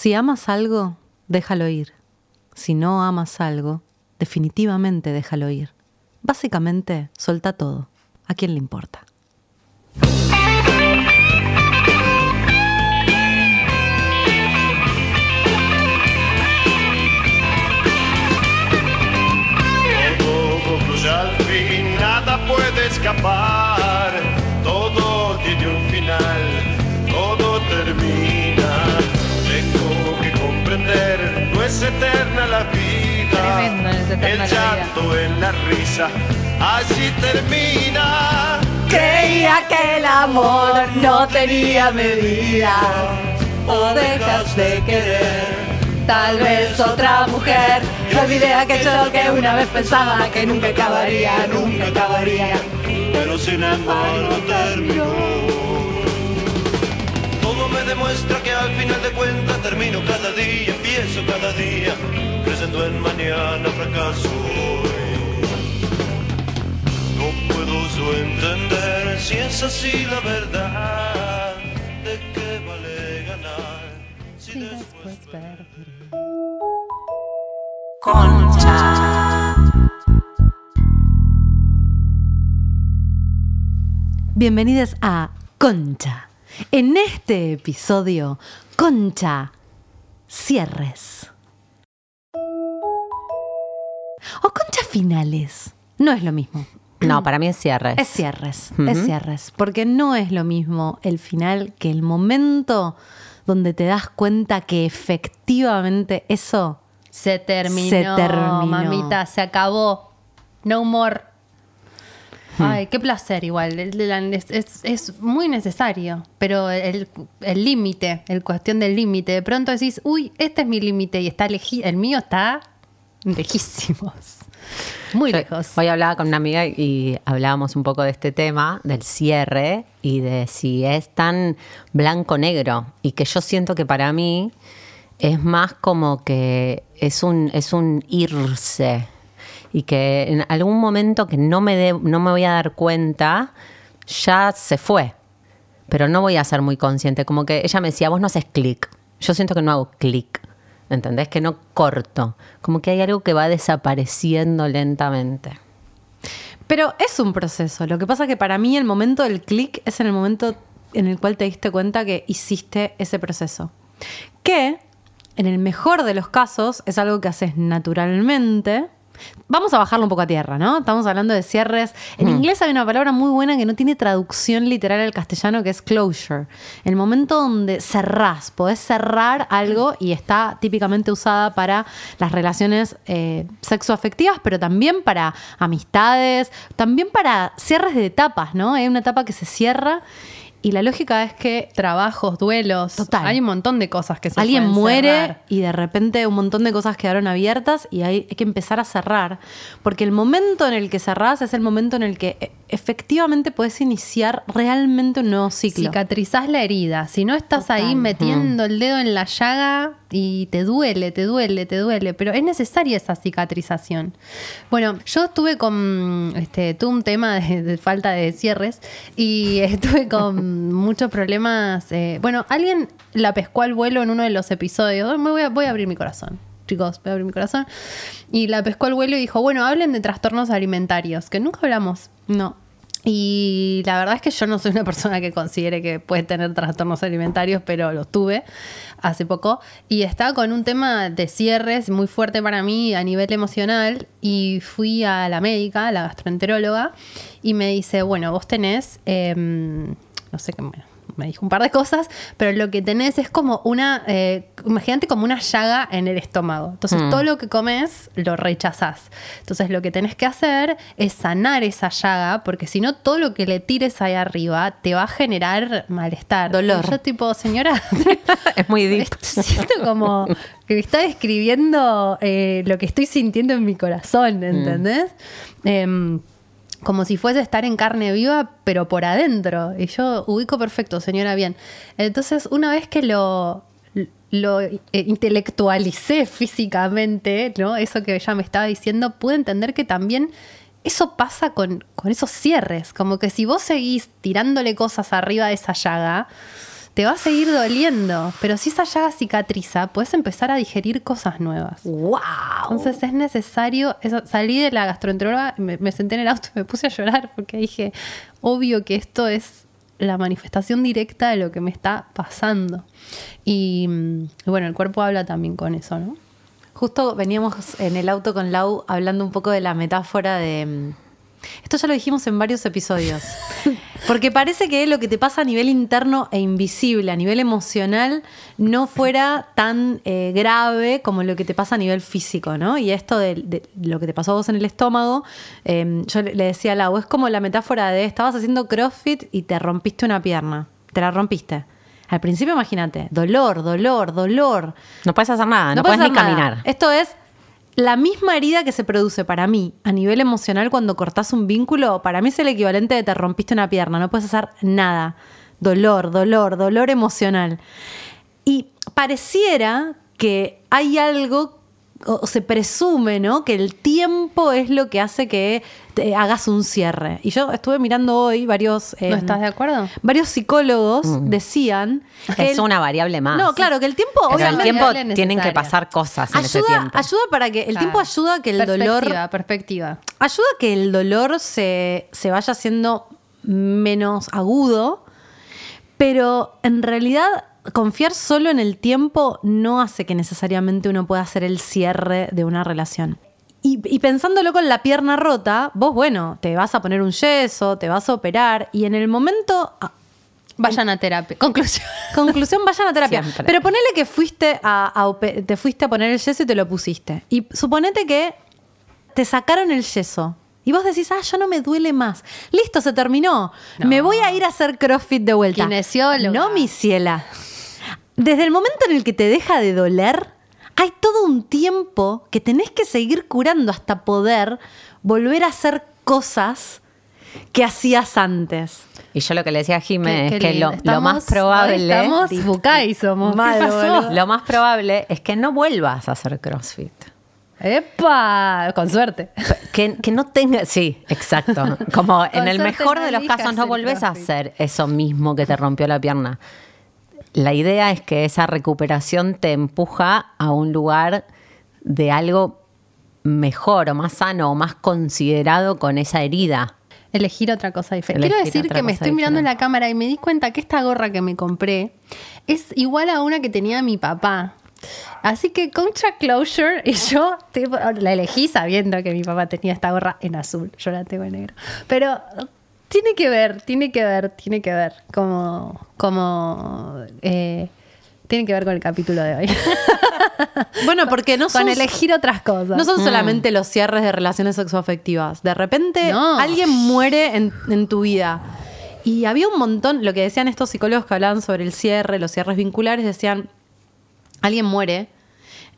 Si amas algo, déjalo ir. Si no amas algo, definitivamente déjalo ir. Básicamente, suelta todo. ¿A quién le importa? Escapar. Todo tiene un final, no es eterna la vida. Tremendo, no es eterna la El vida. llanto en la risa, así termina. Creía que el amor no tenía medida. O dejas de querer. Tal vez otra mujer. Olvidé aquello que una vez pensaba que nunca acabaría, nunca acabaría. pero sin embargo terminó. Demuestra que al final de cuentas termino cada día, empiezo cada día, creyendo en mañana fracaso hoy. No puedo yo entender si es así la verdad, de qué vale ganar si después perder. Bienvenidos a Concha. En este episodio, Concha, cierres. O concha finales. No es lo mismo. No, para mí es cierre. Es cierres, es cierres. Porque no es lo mismo el final que el momento donde te das cuenta que efectivamente eso Se terminó, Se terminó. mamita, se acabó. No more. Ay, qué placer igual. Es, es- es muy necesario, pero el límite, el cuestión del límite, de pronto decís, uy, este es mi límite y está leji el mío está lejísimos. Muy Yo lejos. Hoy hablaba con una amiga y hablábamos un poco de este tema, del cierre y de si es tan blanco-negro. Y que yo siento que para mí es más como que es un, es un irse. Y que en algún momento que no me, no me voy a dar cuenta, ya se fue. Pero no voy a ser muy consciente. Como que ella me decía, vos no haces clic. Yo siento que no hago clic. ¿Entendés? Que no corto. Como que hay algo que va desapareciendo lentamente. Pero es un proceso. Lo que pasa que para mí el momento del clic es en el momento en el cual te diste cuenta que hiciste ese proceso. Que, en el mejor de los casos, es algo que haces naturalmente. Vamos a bajarlo un poco a tierra, ¿no? Estamos hablando de cierres. En inglés hay una palabra muy buena que no tiene traducción literal al castellano, que es closure. El momento donde cerrás, podés cerrar algo y está típicamente usada para las relaciones eh, sexoafectivas, pero también para amistades, también para cierres de etapas, ¿no? Hay una etapa que se cierra y la lógica es que Trabajos, duelos. Total. Hay un montón de cosas que se Alguien muere cerrar. y de repente un montón de cosas quedaron abiertas y hay, hay que empezar a cerrar. Porque el momento en el que cerrás es el momento en el que e- efectivamente puedes iniciar realmente un nuevo ciclo. Cicatrizás la herida. Si no estás Total. ahí metiendo el dedo en la llaga y te duele, te duele, te duele, pero es necesaria esa cicatrización. Bueno, yo estuve con, este, tuve un tema de, de falta de cierres y estuve con muchos problemas. eh, bueno, alguien la pescó al vuelo en uno de los episodios. Me voy a, voy a abrir mi corazón. Chicos, voy a abrir mi corazón. Y la pescó al vuelo y dijo, bueno, hablen de trastornos alimentarios, que nunca hablamos. No. Y la verdad es que yo no soy una persona que considere que puede tener trastornos alimentarios, pero los tuve hace poco. Y estaba con un tema de cierres muy fuerte para mí a nivel emocional. Y fui a la médica, a la gastroenteróloga, y me dice, bueno, vos tenés, em, no sé qué, bueno, me dijo un par de cosas, pero lo que tenés es como una, eh, imagínate como una llaga en el estómago. Entonces todo lo que comes lo rechazás. Entonces lo que tenés que hacer es sanar esa llaga, porque si no todo lo que le tires ahí arriba te va a generar malestar. Dolor. Y yo tipo, señora, Es muy deep. siento como que me está describiendo eh, lo que estoy sintiendo en mi corazón, ¿entendés? Em, como si fuese estar en carne viva, pero por adentro. Y yo ubico perfecto, señora, bien. Entonces, una vez que lo, lo eh, intelectualicé físicamente, ¿no? Eso que ella me estaba diciendo, pude entender que también eso pasa con, con esos cierres. Como que si vos seguís tirándole cosas arriba de esa llaga, te va a seguir doliendo, pero si esa llaga cicatriza, puedes empezar a digerir cosas nuevas. ¡Wow! Entonces es necesario, eso- salí de la gastroenteróloga, me, me senté en el auto y me puse a llorar porque dije, obvio que esto es la manifestación directa de lo que me está pasando. Y, mm, y bueno, el cuerpo habla también con eso, ¿no? Justo veníamos en el auto con Lau hablando un poco de la metáfora de... Esto ya lo dijimos en varios episodios. Porque parece que lo que te pasa a nivel interno e invisible, a nivel emocional, no fuera tan eh, grave como lo que te pasa a nivel físico, ¿no? Y esto de, de lo que te pasó a vos en el estómago, eh, yo le decía a Lau, es como la metáfora de estabas haciendo CrossFit y te rompiste una pierna. Te la rompiste. Al principio, imagínate, dolor, dolor, dolor. No puedes hacer nada, no, puedes ni nada. caminar. Esto es la misma herida que se produce para mí a nivel emocional cuando cortás un vínculo. Para mí es el equivalente de te rompiste una pierna, no puedes hacer nada. Dolor, dolor, dolor emocional. Y pareciera que hay algo, o se presume, ¿no? Que el tiempo es lo que hace que te hagas un cierre. Y yo estuve mirando hoy varios. ¿No eh, estás de acuerdo? Varios psicólogos decían. que Es el- una variable más. No, claro, que el tiempo, Pero el obviamente. tiempo tienen que pasar cosas en ese Ayuda, tiempo. ayuda para que el tiempo Claro. ayuda a que el dolor Perspectiva, perspectiva. ayuda a que el dolor se, se vaya haciendo menos agudo, pero en realidad confiar solo en el tiempo no hace que necesariamente uno pueda hacer el cierre de una relación. Y, y pensándolo con la pierna rota, vos, bueno, te vas a poner un yeso, te vas a operar y en el momento ah, Vayan a terapia. Conclusión. Conclusión, vayan a terapia. Siempre. Pero ponele que fuiste a, te fuiste a poner el yeso y te lo pusiste. Y suponete que te sacaron el yeso. Y vos decís, ah, ya no me duele más. Listo, se terminó. No. Me voy a ir a hacer CrossFit de vuelta. Kinesióloga. No, mi ciela. Desde el momento en el que te deja de doler, hay todo un tiempo que tenés que seguir curando hasta poder volver a hacer cosas que hacías antes. Y yo lo que le decía a Jimé es que lo, lo más probable. Estamos bucay somos. ¿Qué Mal, pasó? boludo. Lo más probable es que no vuelvas a hacer CrossFit. ¡Epa! Con suerte. Que, que no tenga. Sí, exacto. Como en el mejor de los casos no volvés a hacer eso mismo que te rompió la pierna. La idea es que esa recuperación te empuja a un lugar de algo mejor o más sano o más considerado con esa herida. Elegir otra cosa diferente. Quiero decir que me estoy mirando en la cámara y me di cuenta que esta gorra que me compré es igual a una que tenía mi papá. Así que contra closure y yo tipo, la elegí sabiendo que mi papá tenía esta gorra en azul. Yo la tengo en negro. Pero tiene que ver, tiene que ver, tiene que ver. Como, como eh, tiene que ver con el capítulo de hoy. Bueno, porque no con son, elegir otras cosas. no son solamente los cierres de relaciones sexoafectivas. De repente No. alguien muere en, en tu vida. Y había un montón, lo que decían estos psicólogos que hablaban sobre el cierre, los cierres vinculares, decían, alguien muere,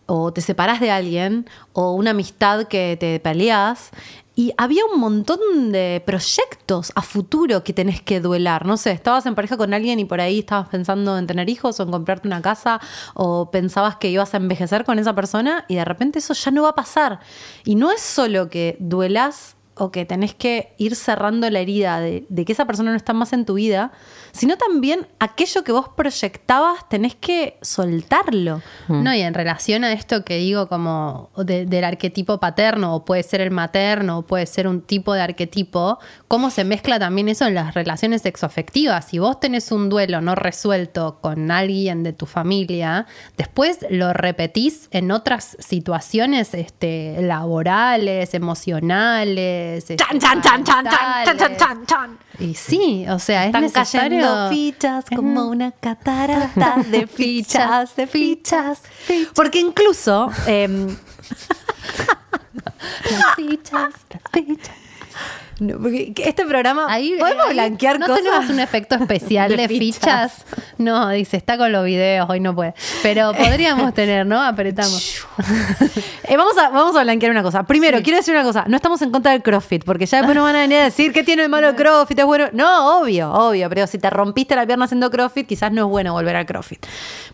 o te separás de alguien, o una amistad que te peleas. Y había un montón de proyectos a futuro que tenés que duelar. No sé, estabas en pareja con alguien y por ahí estabas pensando en tener hijos o en comprarte una casa o pensabas que ibas a envejecer con esa persona y de repente eso ya no va a pasar. Y no es solo que duelas o que tenés que ir cerrando la herida de, de que esa persona no está más en tu vida, sino también aquello que vos proyectabas tenés que soltarlo. No, y en relación a esto que digo como de- del arquetipo paterno, o puede ser el materno, o puede ser un tipo de arquetipo, cómo se mezcla también eso en las relaciones sexoafectivas. Si vos tenés un duelo no resuelto con alguien de tu familia, después lo repetís en otras situaciones este, laborales, emocionales. Este, Chan, chan, chan, chan, chan, chan, chan, chan. Y sí, o sea, es Están necesario... cayendo fichas como una catarata de fichas, de fichas. Porque incluso, em, Las fichas, las fichas. No, porque este programa, Ahí, ¿podemos ahí blanquear ¿No cosas? tenemos un efecto especial De de, fichas. fichas? No, dice, está con los videos, hoy no puede. Pero podríamos tener, ¿no? Apretamos. Eh, vamos, a, vamos a blanquear una cosa. Primero, quiero decir una cosa. No estamos en contra del CrossFit, porque ya después nos van a venir a decir que tiene de malo el CrossFit, es bueno. No, obvio, obvio. Pero si te rompiste la pierna haciendo CrossFit, quizás no es bueno volver al CrossFit.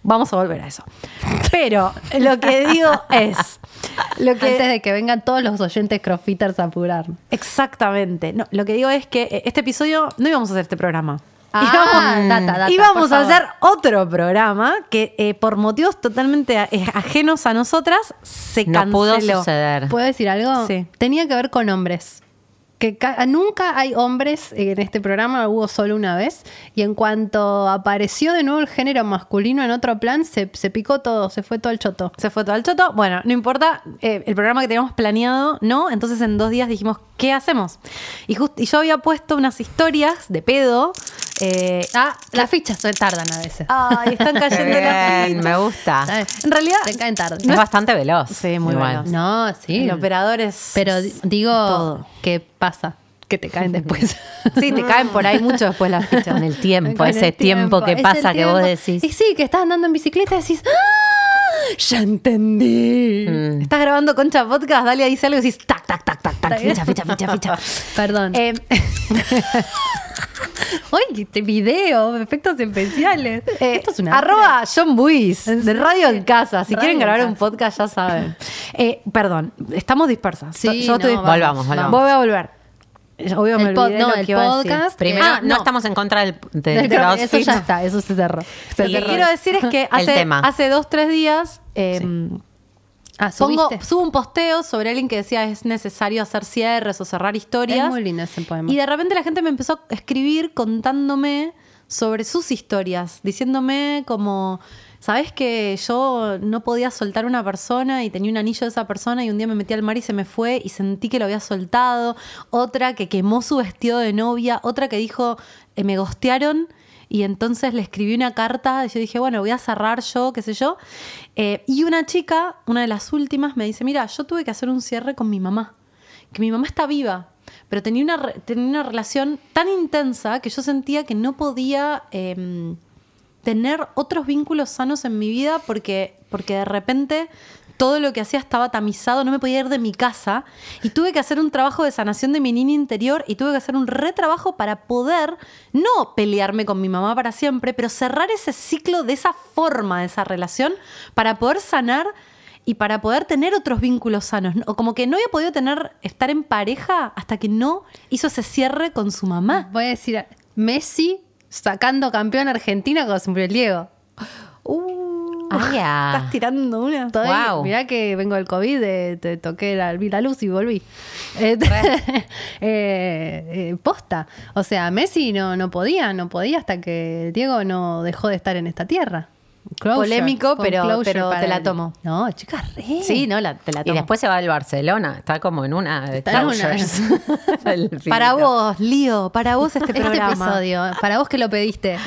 Vamos a volver a eso. Pero lo que digo es. Lo que, Antes de que vengan todos los oyentes crossfitters a apurar. Exactamente. No, lo que digo es que eh, este episodio no íbamos a hacer este programa. Ah, data, data, íbamos a hacer otro programa que eh, por motivos totalmente ajenos a nosotras se No canceló. pudo suceder. ¿Puedo decir algo? Sí. Tenía que ver con hombres. Que ca- nunca hay hombres en este programa, hubo solo una vez. Y en cuanto apareció de nuevo el género masculino en otro plan, se, se picó todo, se fue todo el choto. Se fue todo al choto. Bueno, no importa. eh, el programa que teníamos planeado, no. Entonces en dos días dijimos, ¿qué hacemos? Y, y yo había puesto unas historias de pedo. Eh, Ah, las fichas tardan a veces. ay, están cayendo las bien, fichas. me gusta. ¿Sabes? En realidad, Se caen tarde. Es bastante veloz. Sí, muy veloz. No, sí. el operador es. Pero di- digo, todo. ¿qué pasa? Que te caen después. Sí, te caen por ahí mucho después las fichas. Con el tiempo, Con ese el tiempo, que pasa que vos decís. Y sí, que estás andando en bicicleta y decís, ¡Ah! Ya entendí. Mm. Estás grabando Concha Podcast, dale ahí dice algo y decís tac, tac, tac, tac, tac, ficha, ficha, ficha, ficha. Perdón. Eh, Oye, este video, efectos especiales. eh, Esto es una. arroba John Buis, ¿En de? Radio en Casa. Si Radio quieren en grabar un podcast, ya saben. Eh, perdón, estamos dispersas. Sí, Yo estoy dispersa. Volvamos, volvamos. Voy a volver. Obvio me El olvidé no, lo el que iba a decir. podcast. Primero, Ah, no. no. estamos en contra del, del Del cro- CrossFit. Eso ya está, eso se cerró. Lo que quiero decir es que hace, hace dos, tres días eh, Ah, subo un posteo sobre alguien que decía es necesario hacer cierres o cerrar historias. Es muy lindo ese poema. Y de repente la gente me empezó a escribir contándome sobre sus historias, diciéndome como, ¿sabes que yo no podía soltar una persona y tenía un anillo de esa persona y un día me metí al mar y se me fue y sentí que lo había soltado? Otra que quemó su vestido de novia, otra que dijo, eh, me gostearon. Y entonces le escribí una carta y yo dije, bueno, voy a cerrar yo, qué sé yo. Eh, y una chica, una de las últimas, me dice, mira, yo tuve que hacer un cierre con mi mamá que mi mamá está viva, pero tenía una, tenía una relación tan intensa que yo sentía que no podía em, tener otros vínculos sanos en mi vida porque, porque de repente todo lo que hacía estaba tamizado, no me podía ir de mi casa y tuve que hacer un trabajo de sanación de mi niña interior y tuve que hacer un retrabajo para poder no pelearme con mi mamá para siempre, pero cerrar ese ciclo de esa forma de esa relación para poder sanar y para poder tener otros vínculos sanos. O como que no había podido tener, estar en pareja hasta que no hizo ese cierre con su mamá. Voy a decir, Messi sacando campeón Argentina con su Diego. Uh, Ah. Estás tirando una. Estoy- Wow. Mirá que vengo del COVID, eh, te toqué la, vi la luz y volví. Eh, eh, posta. O sea, Messi no, no podía, no podía hasta que Diego no dejó de estar en esta tierra. Closure, Polémico, pero- closure pero para te la tomo. No, chicas, re. Sí, no, la, te la Y tomo. después se va al Barcelona. Está como en una de Está en una. closures. El Para vos, Lío, para vos este Este programa. episodio, para vos que lo pediste.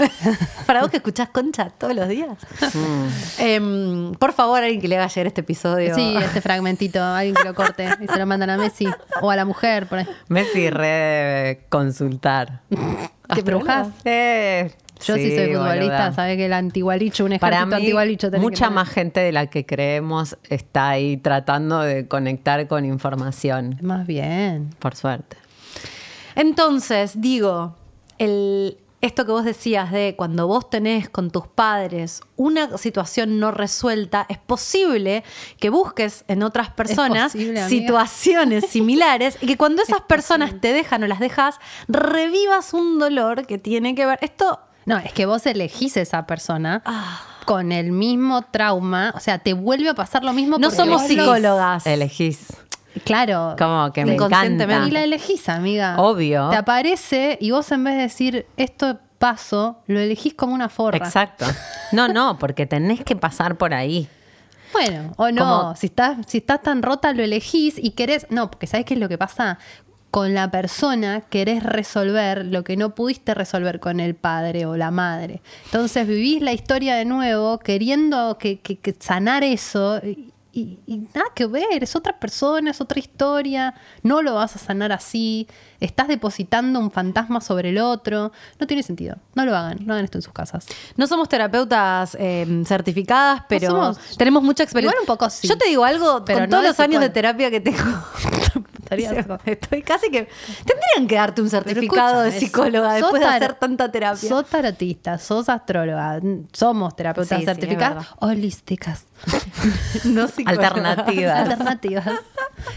para vos que escuchás Concha todos los días. Mm. Em, por favor, alguien que le haga llegar este episodio. Sí, este fragmentito, alguien que lo corte y se lo mandan a Messi o a la mujer. Por ahí. Messi re debe consultar. ¿Te brujas? Eh, Yo sí, soy futbolista, sabes que el antigualicho, un Para ejército mí, antigualicho mucha más gente de la que creemos está ahí tratando de conectar con información. Más bien. Por suerte. Entonces, digo, el, esto que vos decías de cuando vos tenés con tus padres una situación no resuelta, es posible que busques en otras personas posible, situaciones similares y que cuando esas personas te dejan o las dejas, revivas un dolor que tiene que ver. Esto. No, es que vos elegís a esa persona Ah. con el mismo trauma, o sea, te vuelve a pasar lo mismo. No somos psicólogas. Elegís. Claro. Como que me Inconscientemente. encanta. Y la elegís, amiga. Obvio. Te aparece y vos en vez de decir esto paso, lo elegís como una forra. Exacto. No, no, porque tenés que pasar por ahí. Bueno, o no, Como- si estás, si estás tan rota lo elegís y querés, no, porque ¿sabes qué es lo que pasa? Con la persona querés resolver lo que no pudiste resolver con el padre o la madre. Entonces vivís la historia de nuevo queriendo que, que- que sanar eso y, y- y nada que ver, es otra persona, es otra historia, no lo vas a sanar así, estás depositando un fantasma sobre el otro, no tiene sentido, no lo hagan, no hagan esto en sus casas. No somos terapeutas eh, certificadas, pero somos. tenemos mucha experiencia. Igual un poco sí. Yo te digo algo, Pero con no todos los años de terapia que tengo. Estaría- Estoy casi que. Tendrían que darte un certificado de psicóloga sos después de hacer tanta terapia. Sos tarotista, sos astróloga, somos terapeutas Sí, sí, certificadas, verdad. holísticas, no. Alternativas. alternativas.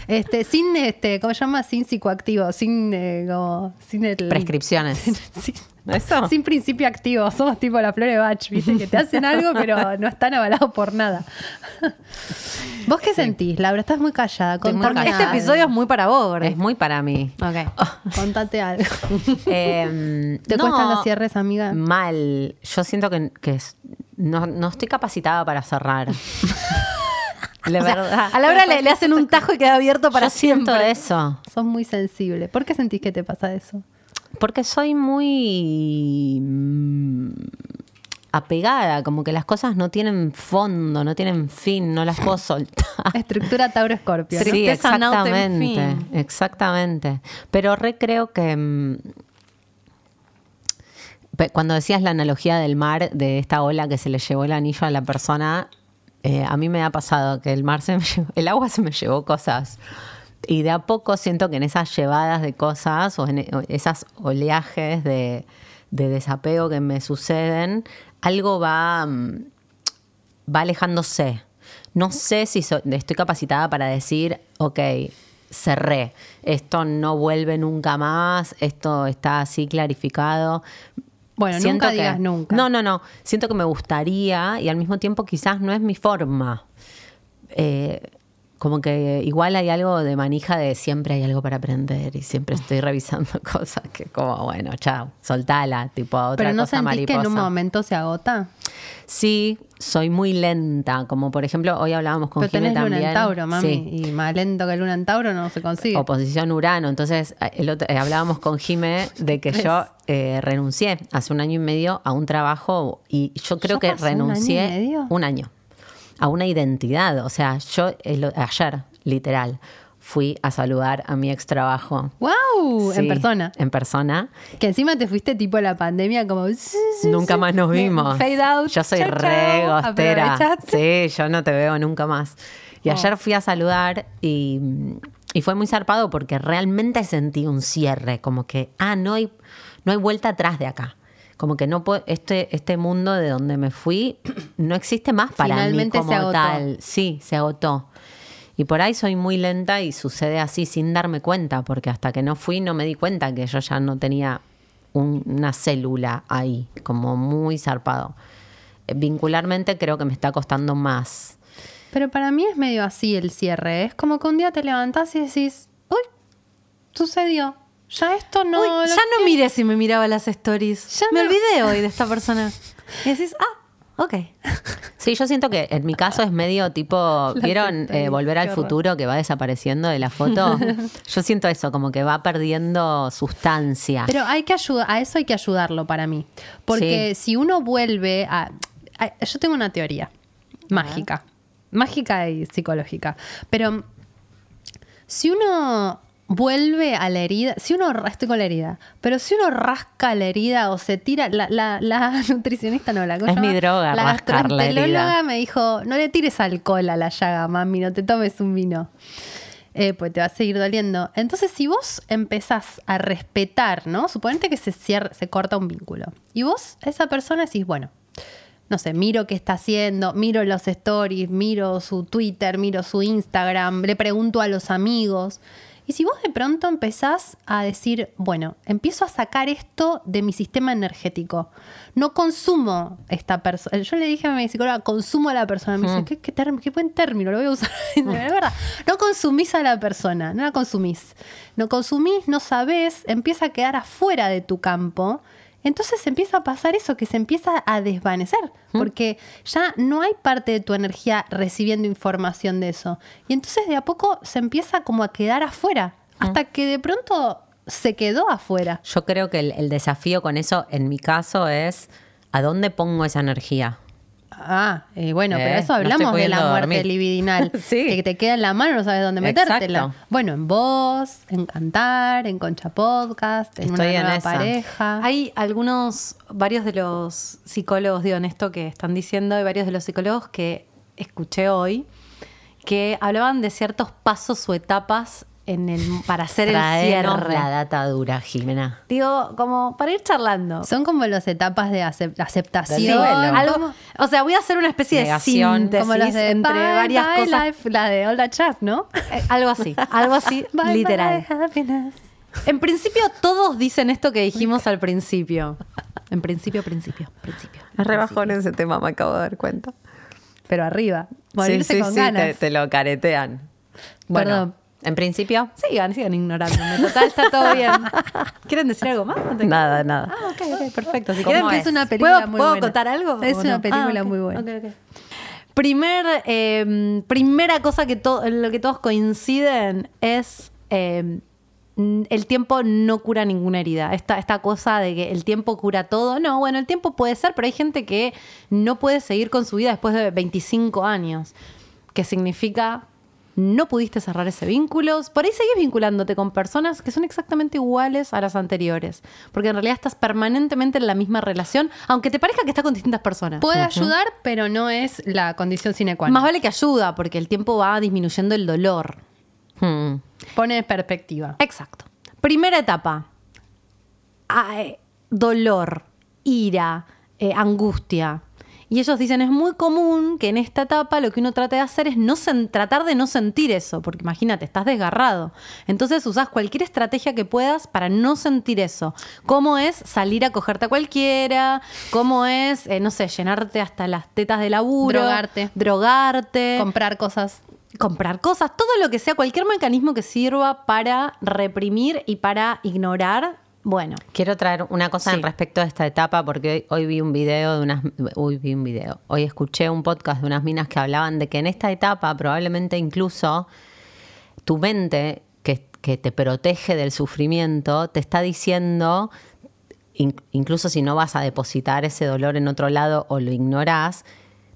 Este, sin este, ¿cómo se llama? Sin psicoactivo, sin eh, como, sin el Prescripciones. sin- Eso. Sin principio activo, somos tipo la flor de Bach, ¿viste? Que te hacen algo, pero no están avalados por nada. ¿Vos qué sentís, Laura? Estás muy callada. Muy Porque este episodio es muy para vos, Gordi. Es muy para mí. Ok. Contate algo. Em, ¿Te cuestan los cierres, amiga? Mal. Yo siento que, que es- no, no estoy capacitada para cerrar. La O sea, verdad. a Laura le, le hacen un tajo y queda abierto para Yo siento siempre. eso. Sos muy sensible. ¿Por qué sentís que te pasa eso? Porque soy muy mm, apegada, como que las cosas no tienen fondo, no tienen fin, no las puedo soltar. Estructura Tauro-Escorpio. ¿no? Sí, exactamente, exactamente. Pero re creo que mm, cuando decías la analogía del mar, de esta ola que se le llevó el anillo a la persona, eh, a mí me ha pasado que el mar se me llevó- el agua se me llevó cosas. Y de a poco siento que en esas llevadas de cosas o en e- esas oleajes de, de desapego que me suceden, algo va, mm, va alejándose. No sé si so- estoy capacitada para decir, ok, cerré, esto no vuelve nunca más, esto está así clarificado. Bueno, Siento nunca que- digas nunca. No, no, no. Siento que me gustaría y al mismo tiempo quizás no es mi forma. Eh, como que igual hay algo de manija de siempre hay algo para aprender y siempre estoy revisando cosas que como, bueno, chao, soltala, tipo otra Pero no cosa sentís que en un mariposa. momento se agota. Sí, soy muy lenta, como por ejemplo, hoy hablábamos con Pero tenés también. luna en Tauro, mami. Sí. Y más lento que luna en Tauro no se consigue. Oposición Urano. Entonces, el otro- eh, hablábamos con Jimé de que yo eh, renuncié hace un año y medio a un trabajo y yo creo ¿Ya que pasó un año y renuncié medio? un año a una identidad. O sea, yo el- ayer, literal, fui a saludar a mi ex trabajo. ¡Wow! En persona. En persona. Que encima te fuiste tipo la pandemia como... Nunca más nos vimos. Fade out. Yo soy Chau, re chau. gostera. Sí, yo no te veo nunca más. Y Oh. ayer fui a saludar y, y fue muy zarpado porque realmente sentí un cierre, como que, ah, no hay, no hay vuelta atrás de acá. Como que no puedo, este, este mundo de donde me fui no existe más para Finalmente mí se como agotó. tal. Sí, se agotó. Y por ahí soy muy lenta y sucede así sin darme cuenta, porque hasta que no fui no me di cuenta que yo ya no tenía un- una célula ahí, como muy zarpado. Eh, Vincularmente creo que me está costando más. Pero para mí es medio así el cierre. Es como que un día te levantás y decís, uy, sucedió. Ya esto no... Uy, ya no que- miré si me miraba las stories. Ya me no. olvidé hoy de esta persona. Y decís, ah, ok. Sí, yo siento que en mi caso es medio tipo, ¿vieron eh, Volver al futuro que va desapareciendo de la foto? Yo siento eso, como que va perdiendo sustancia. Pero hay que ayudar, a eso hay que ayudarlo para mí. Porque si uno vuelve a, a- Yo tengo una teoría mágica. Mágica y psicológica. Pero si uno vuelve a la herida, si uno estoy con la herida, pero si uno rasca la herida o se tira, la, la- la nutricionista no la ¿cómo Es mi droga, la rascar la gastroenteróloga herida. me dijo, no le tires alcohol a la llaga, mami, no te tomes un vino. Eh, pues te va a seguir doliendo. Entonces, si vos empezás a respetar, ¿no? Suponete que se, cierra, se corta un vínculo. Y vos, esa persona, decís, bueno, no sé, miro qué está haciendo, miro los stories, miro su Twitter, miro su Instagram, le pregunto a los amigos. Y si vos de pronto empezás a decir, bueno, empiezo a sacar esto de mi sistema energético, no consumo esta persona. Yo le dije a mi psicóloga, consumo a la persona. Me dice, ¿qué, qué, term- qué buen término, lo voy a usar. es verdad, no consumís a la persona, no la consumís. No consumís, no sabés, empieza a quedar afuera de tu campo. Entonces empieza a pasar eso, que se empieza a desvanecer, porque ya no hay parte de tu energía recibiendo información de eso. Y entonces de a poco se empieza como a quedar afuera, hasta que de pronto se quedó afuera. Yo creo que el, el desafío con eso, en mi caso, es ¿a dónde pongo esa energía? Ah, eh, bueno, Eh, pero eso no hablamos de la muerte dormir. libidinal. Sí. Que te queda en la mano, no sabes dónde metértela. Exacto. Bueno, en vos, en cantar, en Concha Podcast, en Estoy una en nueva esa. pareja. Hay algunos, varios de los psicólogos, digo, en esto que están diciendo, hay varios de los psicólogos que escuché hoy, que hablaban de ciertos pasos o etapas en el, para hacer el cierre. la data dura, Jimena. Digo, como para ir charlando. Son como las etapas de acep- aceptación. Algo- o sea, voy a hacer una especie Negación. de síntesis como las de entre Bye, varias Bye cosas. Life, la de All That Jazz, ¿no? Eh, algo así, algo así, Bye, literal. En principio, todos dicen esto que dijimos al principio. En principio, principio, principio. Es rebajón ese tema, me acabo de dar cuenta. Pero arriba. Sí, Morirse sí, con sí, ganas. te, te lo caretean. Bueno, Perdón. En principio, Sigan, sigan ignorándome. Total, está todo bien. ¿Quieren decir algo más? nada, nada. Ah, ok, ok, perfecto. Si ¿Cómo quieren que es? es una película ¿Puedo, muy ¿puedo buena. contar algo? Es una no? película Ah, ok, muy buena. Primer, eh, primera cosa que en lo que todos coinciden es eh, mm, el tiempo no cura ninguna herida. Esta, esta cosa de que el tiempo cura todo. No, bueno, el tiempo puede ser, pero hay gente que no puede seguir con su vida después de 25 años. Que significa no pudiste cerrar ese vínculo. Por ahí seguís vinculándote con personas que son exactamente iguales a las anteriores. Porque en realidad estás permanentemente en la misma relación, aunque te parezca que estás con distintas personas. Puede ayudar, pero no es la condición sine qua non. Más vale que ayuda, porque el tiempo va disminuyendo el dolor. Hmm. Pone en perspectiva. Exacto. Primera etapa. Dolor, ira, eh, angustia. Y ellos dicen, es muy común que en esta etapa lo que uno trate de hacer es no tratar de no sentir eso, porque imagínate, estás desgarrado. Entonces usás cualquier estrategia que puedas para no sentir eso. ¿Cómo es salir a cogerte a cualquiera? ¿Cómo es, eh, no sé, llenarte hasta las tetas de laburo? Drogarte. Drogarte Comprar cosas. comprar cosas, todo lo que sea, cualquier mecanismo que sirva para reprimir y para ignorar, bueno, Quiero traer una cosa Sí. en respecto a esta etapa, porque hoy, hoy vi un video de unas. Hoy vi un video. Hoy escuché un podcast de unas minas que hablaban de que en esta etapa, probablemente incluso tu mente, que, que te protege del sufrimiento, te está diciendo. in- incluso si no vas a depositar ese dolor en otro lado o lo ignorás,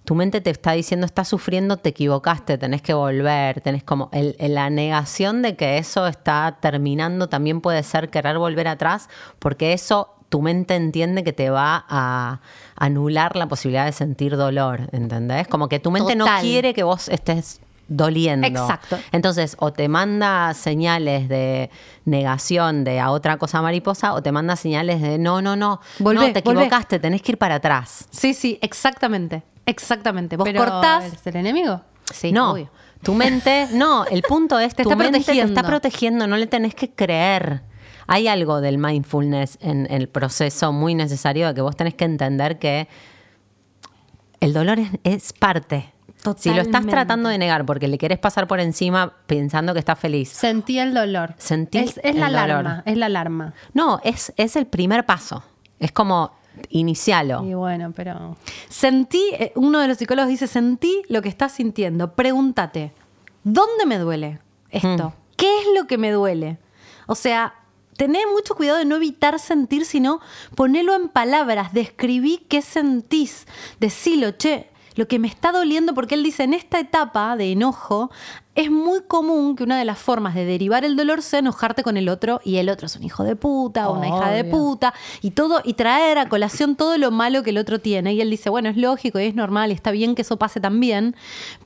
tu mente te está diciendo, estás sufriendo, te equivocaste, tenés que volver, tenés como el- la negación de que eso está terminando también puede ser querer volver atrás, porque eso tu mente entiende que te va a anular la posibilidad de sentir dolor, ¿entendés? Como que tu mente no quiere que vos estés doliendo. Exacto. Entonces, o te manda señales de negación de a otra cosa mariposa, o te manda señales de no, no, no, Volvé, no, te volvé. equivocaste, tenés que ir para atrás. sí, sí, exactamente, exactamente. Vos Pero cortás, ¿Es el enemigo? sí, no, obvio. tu mente, no, el punto es Te tu está mente te protegiendo. está protegiendo, no le tenés que creer. Hay algo del mindfulness en el proceso muy necesario de que vos tenés que entender que el dolor es, es parte. Si lo estás Totalmente. tratando de negar porque le querés pasar por encima pensando que estás feliz, Sentí el dolor. Sentí es, es la el dolor. alarma. Es la alarma. no, es, es el primer paso. Es como inicialo. Y bueno, pero. Sentí, eh, uno de los psicólogos dice, sentí lo que estás sintiendo. Pregúntate, ¿dónde me duele esto? ¿Qué es lo que me duele? O sea, tené mucho cuidado de no evitar sentir, sino ponerlo en palabras, describí qué sentís, decilo, che, lo que me está doliendo, porque él dice, en esta etapa de enojo, es muy común que una de las formas de derivar el dolor sea enojarte con el otro y el otro es un hijo de puta o una hija de puta y todo y traer a colación todo lo malo que el otro tiene. Y él dice bueno es lógico y es normal y está bien que eso pase también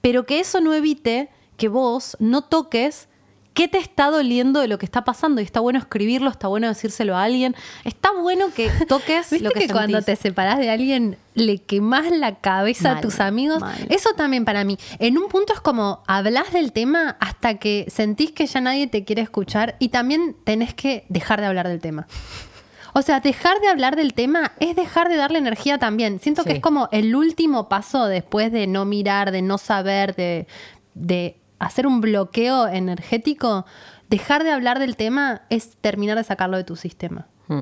pero que eso no evite que vos no toques qué te está doliendo de lo que está pasando y está bueno escribirlo está bueno decírselo a alguien está bueno que toques ¿Viste lo que, que, cuando te separás de alguien le quemás la cabeza a tus amigos? mal. Eso también para mí. En un punto es como hablas del tema hasta que sentís que ya nadie te quiere escuchar y también tenés que dejar de hablar del tema. O sea, dejar de hablar del tema es dejar de darle energía también. Siento que es como el último paso después de no mirar, de no saber, de, de hacer un bloqueo energético. Dejar de hablar del tema es terminar de sacarlo de tu sistema Mm.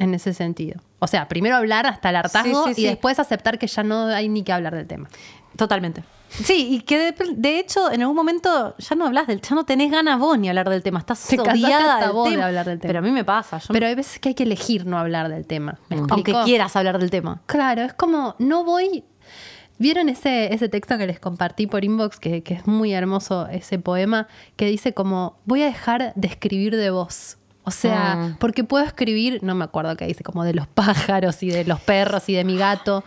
en ese sentido. O sea, primero hablar hasta el hartazgo Sí, sí, y sí. después aceptar que ya no hay ni que hablar del tema. totalmente Sí, y que de, de hecho en algún momento ya no hablas del, ya no tenés ganas vos ni hablar del tema, estás Te odiada hasta vos de hablar del tema. Pero a mí me pasa, yo Pero hay veces que hay que elegir no hablar del tema. ¿Me aunque explico? quieras hablar del tema. Claro, es como, no voy... ¿Vieron ese, ese texto que les compartí por inbox, que, que es muy hermoso ese poema, que dice como, voy a dejar de escribir de vos? O sea, Mm. porque puedo escribir, no me acuerdo qué dice, como de los pájaros y de los perros y de mi gato.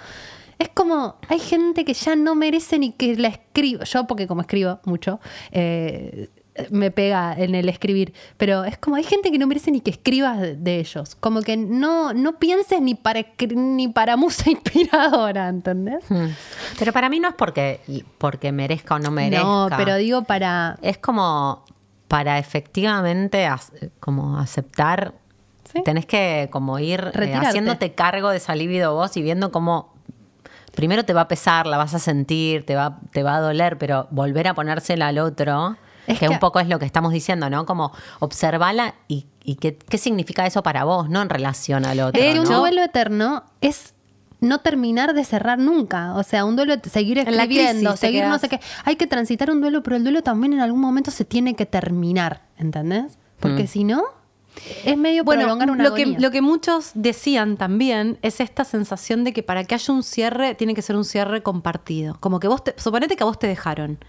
Es como, hay gente que ya no merece ni que la escriba. Yo, porque como escribo mucho, eh, me pega en el escribir. Pero es como, hay gente que no merece ni que escribas de, ellos. Como que no, no pienses ni para, ni para musa inspiradora, ¿entendés? Mm. Pero para mí no es porque, porque merezca o no merezca. No, pero digo para... Es como para efectivamente como aceptar, Sí. tenés que como ir eh, haciéndote cargo de esa libido vos y viendo cómo primero te va a pesar, la vas a sentir, te va, te va a doler, pero volver a ponérsela al otro, Es que, que- un poco es lo que estamos diciendo, ¿no? Como observala y, y qué, qué significa eso para vos, no en relación al otro. Eh, un ¿no? duelo eterno es no terminar de cerrar nunca. O sea, un duelo, seguir escribiendo, seguir no sé qué. Hay que transitar un duelo, pero el duelo también en algún momento se tiene que terminar, ¿entendés? Porque si no, es medio Bueno, una lo que, lo que muchos decían también es esta sensación de que para que haya un cierre tiene que ser un cierre compartido. Como que vos, te, suponete que a vos te dejaron.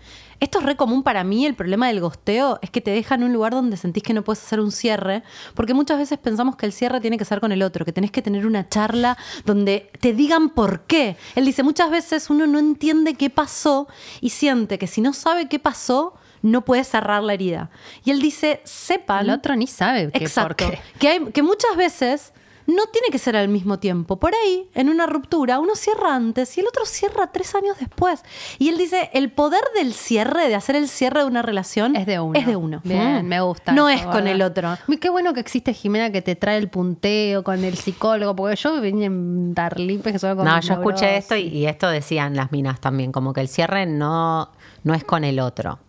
Esto es re común para mí, el problema del gosteo es que te dejan en un lugar donde sentís que no puedes hacer un cierre, porque muchas veces pensamos que el cierre tiene que ser con el otro, que tenés que tener una charla donde te digan por qué. Él dice, muchas veces uno no entiende qué pasó y siente que si no sabe qué pasó, no puede cerrar la herida. Y él dice, sepan... el otro ni sabe que Exacto. por qué. Que, hay, que muchas veces no tiene que ser al mismo tiempo. Por ahí, en una ruptura, uno cierra antes y el otro cierra tres años después. Y él dice, el poder del cierre, de hacer el cierre de una relación, Es de uno. Es de uno. Bien, Mm. me gusta. No eso, es con ¿verdad? el otro. Uy, Qué bueno que existe Jimena que te trae el punteo con el psicólogo, porque yo venía en Darlipes que solo con No, yo escuché esto y, y esto decían las minas también, como que el cierre no, no es con el otro.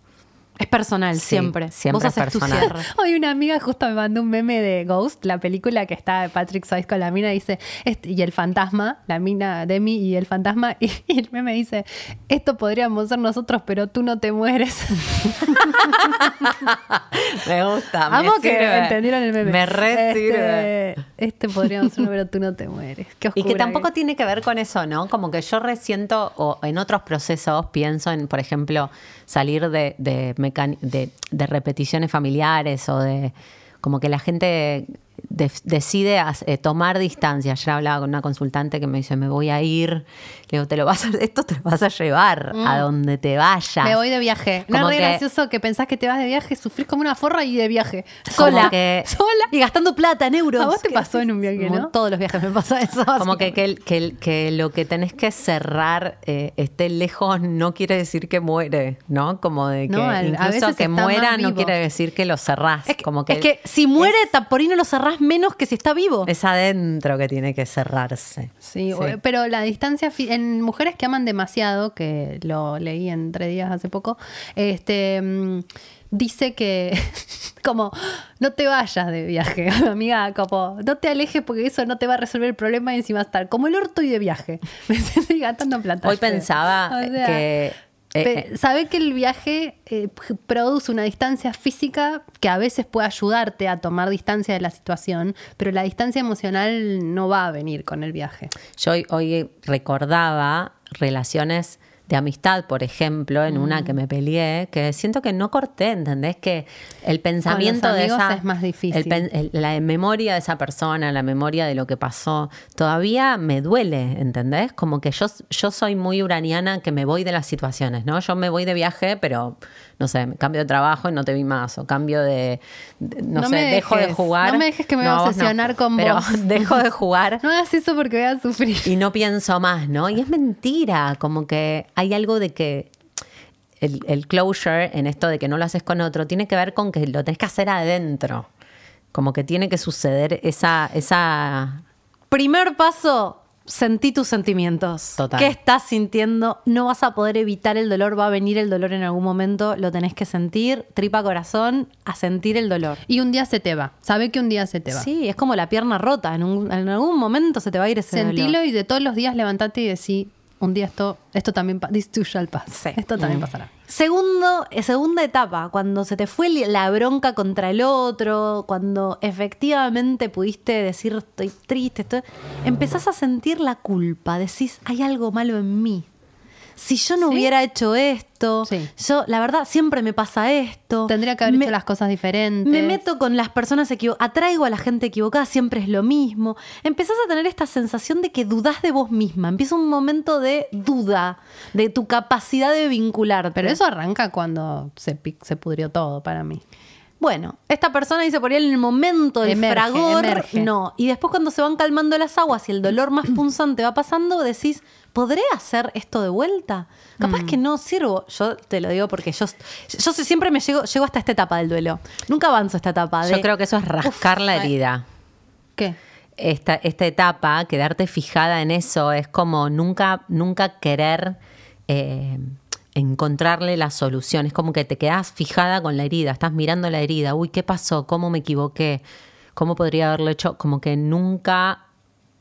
Es personal, Sí, siempre. siempre Vos es haces tu personal. cierre. Hoy una amiga justo me mandó un meme de Ghost, la película que está de Patrick Swayze con la mina, dice, este- y el fantasma, la mina Demi y el fantasma, y, y el meme dice, esto podríamos ser nosotros, pero tú no te mueres. Me gusta. me Amo que sirve. entendieron el meme. Me re este, sirve. Este podríamos ser, pero tú no te mueres. Qué Y que tampoco tiene que ver con eso, ¿no? Como que yo resiento, o en otros procesos pienso en, por ejemplo, salir de, de, de- repeticiones familiares o de como que la gente de- decide eh, tomar distancia. Ayer hablaba con una consultante que me dice, me voy a ir. Digo, te lo vas a, esto te lo vas a llevar a donde te vayas. Mm. Me voy de viaje. No es que- gracioso que pensás que te vas de viaje, sufrís como una forra y de viaje. Sola. que- Sola. Y gastando plata en euros. A vos te pasó en un viaje, ¿no? Todos los viajes me pasa eso. Como que, que, que lo que tenés que cerrar eh, esté lejos no quiere decir que muere, ¿no? Como de que No, al- incluso que muera no quiere decir que lo cerrás. Es que, como que es que si muere, por ahí no lo cerrás menos que si está vivo. es adentro que tiene que cerrarse. Sí, o- pero la distancia fi- en mujeres que aman demasiado, que lo leí en tres días hace poco, este mm, dice que como no te vayas de viaje, amiga, como no te alejes porque eso no te va a resolver el problema y encima estar como el orto y de viaje. Me estoy gastando plata. Hoy pensaba que, eh, Pe- Sabe que el viaje eh, produce una distancia física que a veces puede ayudarte a tomar distancia de la situación, pero la distancia emocional no va a venir con el viaje. Yo hoy, hoy recordaba relaciones de amistad, por ejemplo, en una Mm. que me peleé, que siento que no corté, ¿entendés? Que el pensamiento de esa... es más difícil. el pen- el- la memoria de esa persona, la memoria de lo que pasó, todavía me duele, ¿entendés? Como que yo, yo soy muy uraniana que me voy de las situaciones, ¿no? Yo me voy de viaje, pero, no sé, cambio de trabajo y no te vi más, o cambio de, de- no, No sé, dejo de jugar. no me dejes que me voy a obsesionar con pero vos. dejo de jugar No hagas eso porque voy a sufrir. y no pienso más, ¿no? Y es mentira, como que hay algo de que el, el closure en esto de que no lo haces con otro tiene que ver con que lo tenés que hacer adentro. Como que tiene que suceder esa, esa Primer paso, sentí tus sentimientos. Total. ¿Qué estás sintiendo? No vas a poder evitar el dolor, va a venir el dolor en algún momento, lo tenés que sentir, tripa corazón, a sentir el dolor. Y un día se te va. Sabe que un día se te va. Sí, es como la pierna rota, en, un- en algún momento se te va a ir ese Sentilo dolor. y de todos los días levantate y decí, un día esto, esto también pasa. This too shall pass. Sí. Esto también pasará. Segundo, segunda etapa, cuando se te fue la bronca contra el otro, cuando efectivamente pudiste decir estoy triste, estoy... empezás a sentir la culpa, decís hay algo malo en mí. Si yo no ¿Sí? hubiera hecho esto, Sí. yo la verdad siempre me pasa esto. Tendría que haber Me- hecho las cosas diferentes. me meto con las personas equivocadas, atraigo a la gente equivocada, siempre es lo mismo. Empezás a tener esta sensación de que dudás de vos misma. Empieza un momento de duda de tu capacidad de vincularte. Pero eso arranca cuando se, se pudrió todo para mí. Bueno, esta persona dice por ahí en el momento del Emerge, fragor, emerge. no. Y después cuando se van calmando las aguas y el dolor más punzante va pasando, decís, ¿podré hacer esto de vuelta? Capaz Mm. que no sirvo. Yo te lo digo porque yo, yo sé- siempre me llego, llego hasta esta etapa del duelo. Nunca avanzo esta etapa. Yo de- creo que eso es rascar la herida. ¿Qué? esta, esta etapa, quedarte fijada en eso, es como nunca, nunca querer eh, encontrarle la solución. Es como que te quedas fijada con la herida, estás mirando la herida, uy, ¿qué pasó? ¿Cómo me equivoqué? ¿Cómo podría haberlo hecho? Como que nunca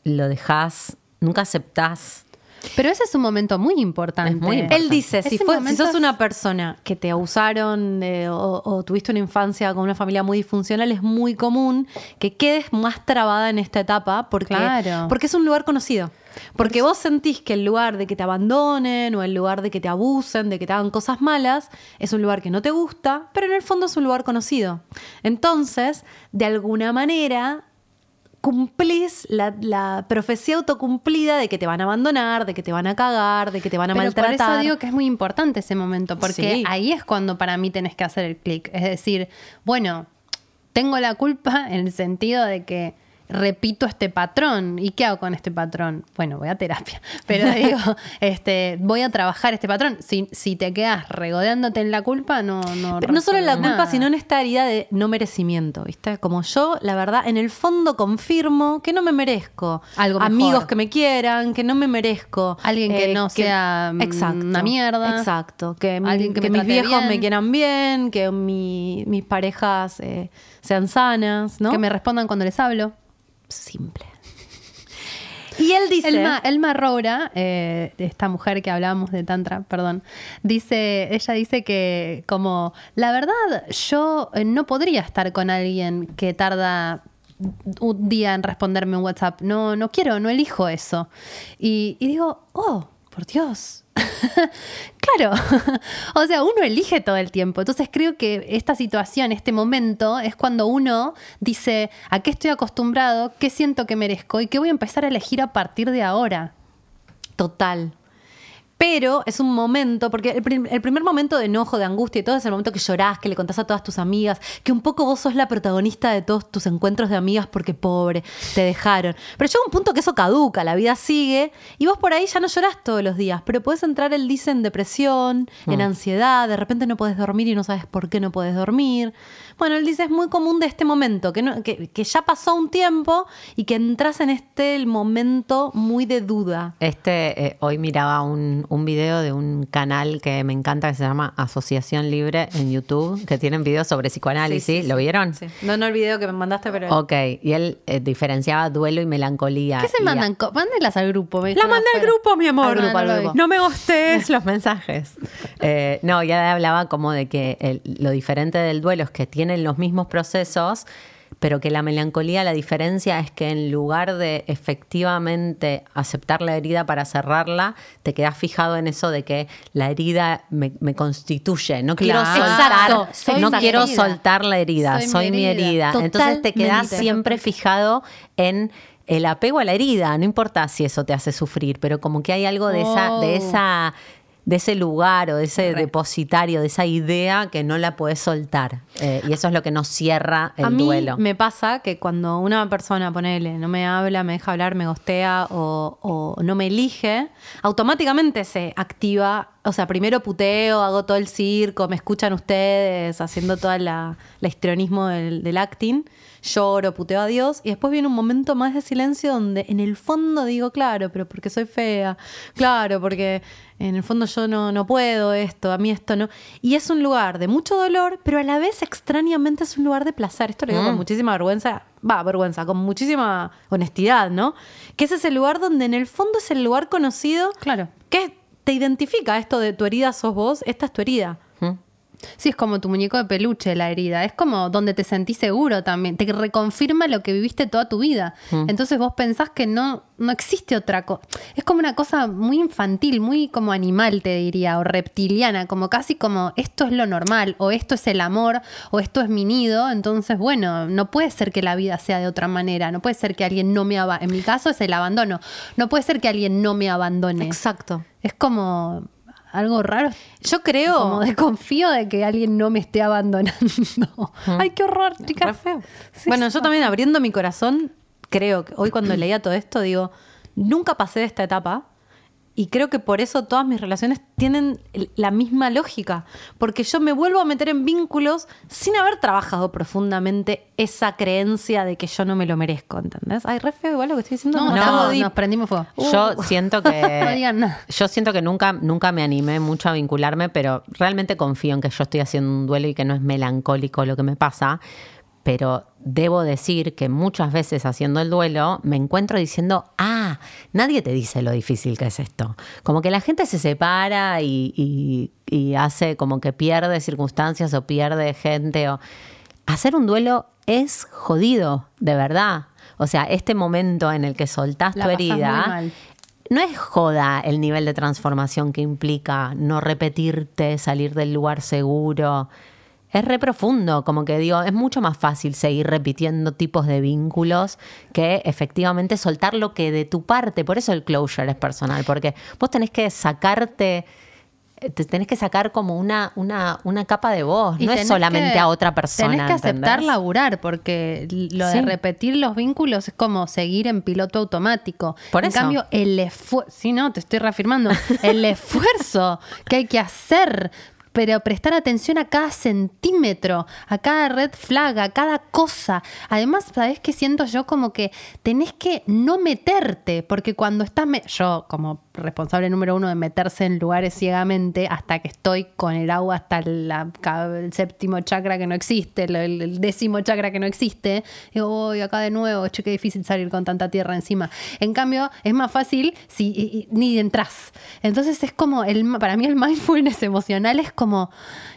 lo dejas, nunca aceptás. Pero ese es un momento muy importante. Es muy importante. Él dice, si, fue- sos una persona que te abusaron eh, o, o tuviste una infancia con una familia muy disfuncional, es muy común que quedes más trabada en esta etapa porque, Claro. porque es un lugar conocido. Porque vos sentís que el lugar de que te abandonen o el lugar de que te abusen, de que te hagan cosas malas, es un lugar que no te gusta, pero en el fondo es un lugar conocido. Entonces, de alguna manera, cumplís la, la profecía autocumplida de que te van a abandonar, de que te van a cagar, de que te van a Pero por maltratar. eso digo que es muy importante ese momento, porque Sí. ahí es cuando para mí tenés que hacer el clic. Es decir, bueno, tengo la culpa en el sentido de que repito este patrón. ¿Y qué hago con este patrón? Bueno, voy a terapia. Pero digo, este, voy a trabajar este patrón. Si, si te quedas regodeándote en la culpa, no, no. Pero no solo en la culpa, sino en esta herida de no merecimiento, ¿viste? Como yo, la verdad, en el fondo confirmo que no me merezco Algo mejor. amigos que me quieran, que no me merezco eh, Alguien que no sea, mm, una mierda. Exacto, que, Alguien que que me mis viejos bien. me quieran bien, que mi- mis parejas eh, sean sanas, ¿no? Que me respondan cuando les hablo. Simple. Y él dice... Elma, Elma Roura, eh, esta mujer que hablábamos de Tantra, perdón, dice, ella dice que como, la verdad, yo eh, no podría estar con alguien que tarda un día en responderme un WhatsApp. No, no quiero, no elijo eso. Y, y digo, oh, por Dios. claro, o sea, uno elige todo el tiempo. Entonces creo que esta situación, este momento, es cuando uno dice, ¿a qué estoy acostumbrado? ¿Qué siento que merezco? ¿Y qué voy a empezar a elegir a partir de ahora? Total. Pero es un momento, porque el, prim- el primer momento de enojo, de angustia y todo es el momento que llorás, que le contás a todas tus amigas, que un poco vos sos la protagonista de todos tus encuentros de amigas porque pobre, te dejaron. Pero llega un punto que eso caduca, la vida sigue y vos por ahí ya no llorás todos los días, pero podés entrar, él dice, en depresión, en ansiedad, de repente no podés dormir y no sabes por qué no podés dormir. Bueno, él dice, es muy común de este momento, que, no- que, que ya pasó un tiempo y que entras en este el momento muy de duda. Este, eh, hoy miraba un, un video de un canal que me encanta que se llama Asociación Libre en YouTube, que tienen videos sobre psicoanálisis. Sí, sí, ¿Lo vieron? Sí. No, no el video que me mandaste, pero. Ok, y él eh, diferenciaba duelo y melancolía. ¿Qué se a- mandan? Co- Mándenlas al grupo. me La dejan mandé al grupo, mi amor. Al grupo, al no, grupo. no me gustes los mensajes. Eh, no, ya hablaba como de que el- lo diferente del duelo es que tienen los mismos procesos, pero que la melancolía, la diferencia es que en lugar de efectivamente aceptar la herida para cerrarla, te quedas fijado en eso de que la herida me, me constituye. No quiero Claro. soltar, Exacto, soy no quiero herida. soltar la herida, Soy soy, mi mi herida. herida. Entonces te quedas siempre fijado en el apego a la herida, no importa si eso te hace sufrir, pero como que hay algo de esa, de Oh. esa, de ese lugar o de ese Re. depositario, de esa idea que no la puedes soltar. Eh, y eso es lo que nos cierra el a mí duelo. me pasa que cuando una persona, ponele, no me habla, me deja hablar, me gostea o, o no me elige, automáticamente se activa. O sea, primero puteo, hago todo el circo, me escuchan ustedes haciendo todo la histrionismo del, del acting, lloro, puteo a Dios, y después viene un momento más de silencio donde en el fondo digo, claro, pero porque soy fea, claro, porque en el fondo yo no, no puedo esto, a mí esto no. Y es un lugar de mucho dolor, pero a la vez extrañamente es un lugar de placer. Esto lo digo con muchísima vergüenza, va, vergüenza, con muchísima honestidad, ¿no? Que ese es el lugar donde en el fondo es el lugar conocido Claro. que te identifica esto de tu herida sos vos, esta es tu herida. ¿Mm? Sí, es como tu muñeco de peluche, la herida. Es como donde te sentís seguro también. Te reconfirma lo que viviste toda tu vida. Entonces vos pensás que no, no existe otra cosa. Es como una cosa muy infantil, muy como animal, te diría, o reptiliana, como casi como esto es lo normal, o esto es el amor, o esto es mi nido. Entonces, bueno, no puede ser que la vida sea de otra manera. No puede ser que alguien no me abandone. En mi caso es el abandono. No puede ser que alguien no me abandone. Exacto. Es como algo raro. Yo creo. Como desconfío de que alguien no me esté abandonando. Ay, qué horror, chicas. Sí, bueno, yo también abriendo mi corazón, creo que hoy cuando leía todo esto, digo, nunca pasé de esta etapa. Y creo que por eso todas mis relaciones tienen la misma lógica. Porque yo me vuelvo a meter en vínculos sin haber trabajado profundamente esa creencia de que yo no me lo merezco, ¿entendés? Ay, re feo igual lo que estoy diciendo. No, no, nos prendimos fuego. Yo siento que. No digan nada. Yo siento que nunca, nunca me animé mucho a vincularme, pero realmente confío en que yo estoy haciendo un duelo y que no es melancólico lo que me pasa. Pero debo decir que muchas veces haciendo el duelo me encuentro diciendo, ah, nadie te dice lo difícil que es esto. Como que la gente se separa y, y- y hace como que pierde circunstancias o pierde gente. O... Hacer un duelo es jodido, de verdad. O sea, este momento en el que soltás La tu herida, no es joda el nivel de transformación que implica no repetirte, salir del lugar seguro. Es re profundo, como que digo, es mucho más fácil seguir repitiendo tipos de vínculos que efectivamente soltar lo que de tu parte. Por eso el closure es personal, porque vos tenés que sacarte, eh, te tenés que sacar como una, una, una capa de vos, Y no es solamente que- a otra persona. Tenés que aceptar laburar, porque lo de repetir los vínculos es como seguir en piloto automático. Por en eso. cambio, el esfuerzo, sí, no, te estoy reafirmando, el esfuerzo que hay que hacer. Pero prestar atención a cada centímetro, a cada red flag, a cada cosa. Además, ¿sabés qué siento yo? Como que tenés que no meterte, porque cuando estás. yo, como responsable número uno de meterse en lugares ciegamente, hasta que estoy con el agua hasta el séptimo chakra que no existe, el, décimo chakra que no existe, digo, uy, acá de nuevo, che, qué difícil salir con tanta tierra encima. En cambio, es más fácil si ni entras. Entonces es como, el, para mí el mindfulness emocional es como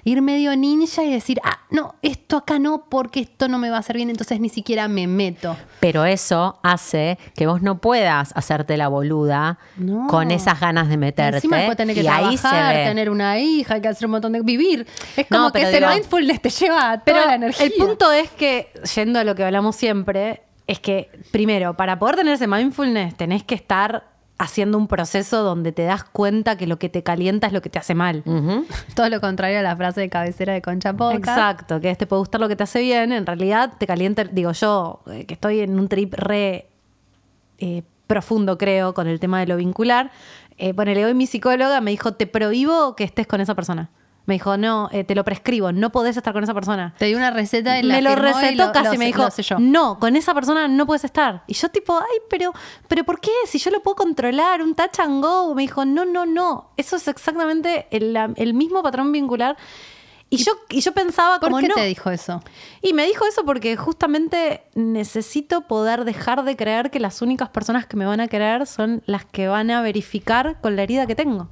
ir medio ninja y decir, ah, no, esto acá no, porque esto no me va a hacer bien, entonces ni siquiera me meto. Pero eso hace que vos no puedas hacerte la boluda No. con esas ganas de meterte. Encima después tener que y ahí se tener una hija, hay que hacer un montón de vivir. Es como No, que ese digo- mindfulness te lleva a Pero toda la energía. el punto es que, yendo a lo que hablamos siempre, es que primero, para poder tener ese mindfulness, tenés que estar haciendo un proceso donde te das cuenta que lo que te calienta es lo que te hace mal. Todo lo contrario a la frase de cabecera de Concha Podcast. Exacto, que te puede gustar lo que te hace bien, en realidad te calienta, digo yo, eh, que estoy en un trip re eh, profundo, creo, con el tema de lo vincular. Eh, ponele, hoy mi psicóloga me dijo, te prohíbo que estés con esa persona. Me dijo, no, eh, te lo prescribo, no podés estar con esa persona. Te di una receta y la me lo y recetó lo- casi, lo me dijo, yo. no, con esa persona no puedes estar. Y yo tipo, ay, pero, pero ¿por qué? Si yo lo puedo controlar, un touch and go. Me dijo, no, no, no, eso es exactamente el, el mismo patrón vincular. Y yo, y yo pensaba ¿Por como, qué no. te dijo eso? Y me dijo eso porque justamente necesito poder dejar de creer que las únicas personas que me van a querer son las que van a verificar con la herida que tengo.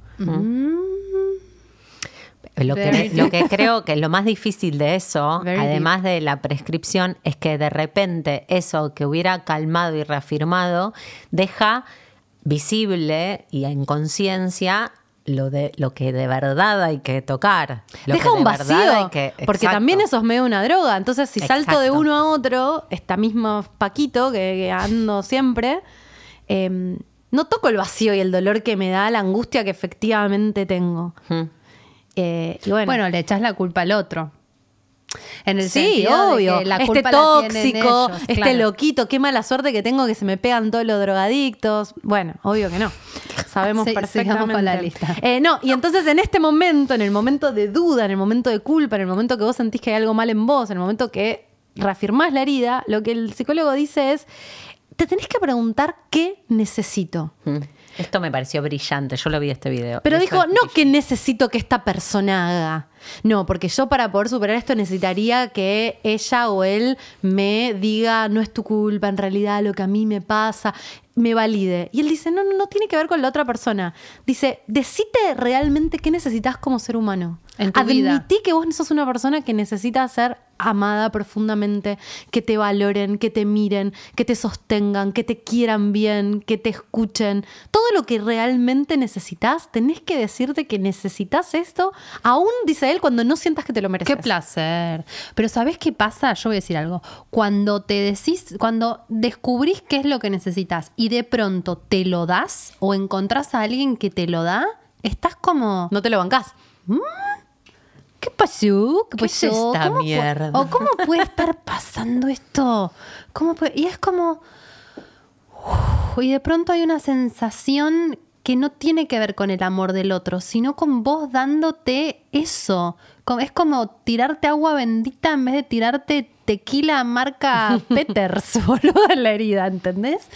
Lo que, lo que creo que lo más difícil de eso, Very además de la prescripción, es que de repente eso que hubiera calmado y reafirmado deja visible y en conciencia lo de lo que de verdad hay que tocar. Lo Deja que un vacío. que- porque también eso es medio una droga. Entonces, si salto de uno a otro, esta misma Paquito que, que ando siempre, eh, no toco el vacío y el dolor que me da la angustia que efectivamente tengo. Ujú. Eh, y bueno, Bueno, le echas la culpa al otro. En el sí, sentido de obvio. que la este culpa la tienen tóxico, ellos, este claro. loquito, qué mala suerte que tengo que se me pegan todos los drogadictos. Bueno, obvio que no. Sabemos Sí, perfectamente. sigamos con la lista. Eh, no, y entonces en este momento, en el momento de duda, en el momento de culpa, en el momento que vos sentís que hay algo mal en vos, en el momento que reafirmás la herida, lo que el psicólogo dice es, te tenés que preguntar qué necesito. Mm. Esto me pareció brillante, yo lo vi este video. Pero Esto dijo, no que necesito que esta persona haga. No, porque yo para poder superar esto necesitaría que ella o él me diga, no es tu culpa, en realidad lo que a mí me pasa, me valide. Y él dice, no, no, no tiene que ver con la otra persona. Dice, decite realmente qué necesitas como ser humano. En tu vida. Admití que vos sos una persona que necesita ser amada profundamente, que te valoren, que te miren, que te sostengan, que te quieran bien, que te escuchen. Todo lo que realmente necesitas, tenés que decirte que necesitas esto, aún, dice él, cuando no sientas que te lo mereces. Qué placer. Pero ¿sabés qué pasa? Yo voy a decir algo. Cuando te decís, cuando descubrís qué es lo que necesitas y de pronto te lo das o encontrás a alguien que te lo da, estás como. No te lo bancás. ¿Qué pasó? ¿Qué, ¿Qué es pasó? esta ¿Cómo mierda? ¿O cómo puede estar pasando esto? ¿Cómo puede- Y es como... Uf, y de pronto hay una sensación que no tiene que ver con el amor del otro, sino con vos dándote eso. Es como tirarte agua bendita en vez de tirarte tequila marca Peters, boludo, en la herida, ¿entendés?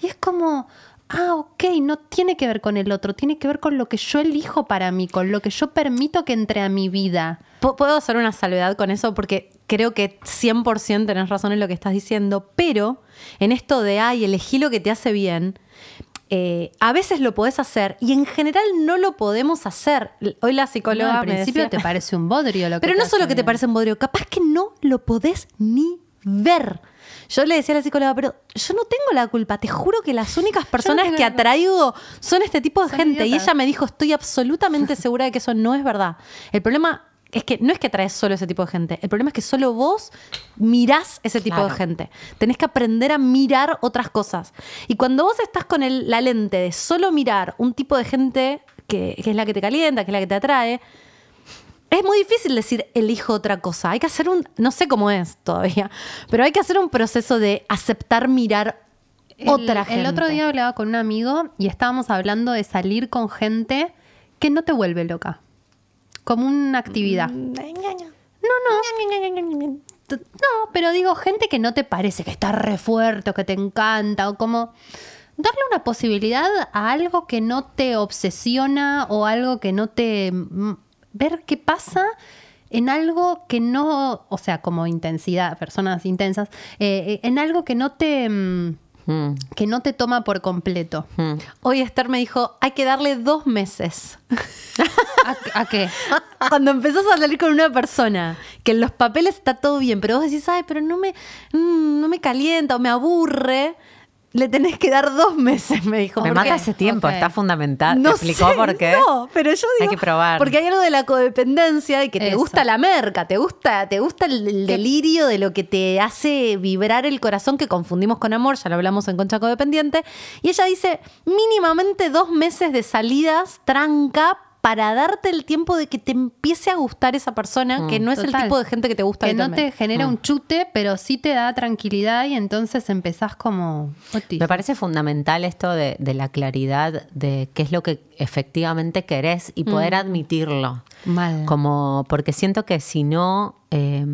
Y es como, ah, ok, no tiene que ver con el otro, tiene que ver con lo que yo elijo para mí, con lo que yo permito que entre a mi vida. Puedo hacer una salvedad con eso porque creo que 100% tenés razón en lo que estás diciendo, pero en esto de, ay, elegí lo que te hace bien, eh, a veces lo podés hacer y en general no lo podemos hacer. Hoy la psicóloga No, al me principio decía- te parece un bodrio lo que Pero no solo que te parece un bodrio, capaz que no lo podés ni ver. Yo le decía a la psicóloga, pero yo no tengo la culpa, te juro que las únicas personas tengo que atraigo son este tipo de Son gente. Y ella me dijo, estoy absolutamente segura de que eso no es verdad. El problema es que no es que traes solo ese tipo de gente, el problema es que solo vos mirás ese tipo de gente. Tenés que aprender a mirar otras cosas. Y cuando vos estás con el- la lente de solo mirar un tipo de gente que, que es la que te calienta, que es la que te atrae, es muy difícil decir elijo otra cosa. Hay que hacer un, no sé cómo es todavía, pero hay que hacer un proceso de aceptar mirar El- otra gente. El otro día hablaba con un amigo y estábamos hablando de salir con gente que no te vuelve loca. Como una actividad. Mm. No, no. No, pero digo, gente que no te parece que está re fuerte o que te encanta o como darle una posibilidad a algo que no te obsesiona o algo que no te... ver qué pasa en algo que no, o sea, como intensidad, personas intensas, eh, en algo que no te... mm, Mm, que no te toma por completo. mm. Hoy Esther me dijo, hay que darle dos meses. ¿A, a qué? Cuando empezás a salir con una persona, que en los papeles está todo bien, pero vos decís, ay, pero no me, mm, no me calienta o me aburre, le tenés que dar dos meses, me dijo. Me ¿Por mata ese tiempo, está fundamental. No ¿Te explicó sé, por qué? No, pero yo digo. Hay que probar. Porque hay algo de la codependencia y que te Eso. gusta la merca, te gusta, te gusta el, el delirio de lo que te hace vibrar el corazón que confundimos con amor, ya lo hablamos en Concha Codependiente. Y ella dice: mínimamente dos meses de salidas tranca para darte el tiempo de que te empiece a gustar esa persona, que no es el tipo de gente que te gusta Que no te genera un chute, pero sí te da tranquilidad y entonces empezás como... Me parece fundamental esto de, de la claridad de qué es lo que efectivamente querés y poder admitirlo. Mal. Como, porque siento que si no, eh,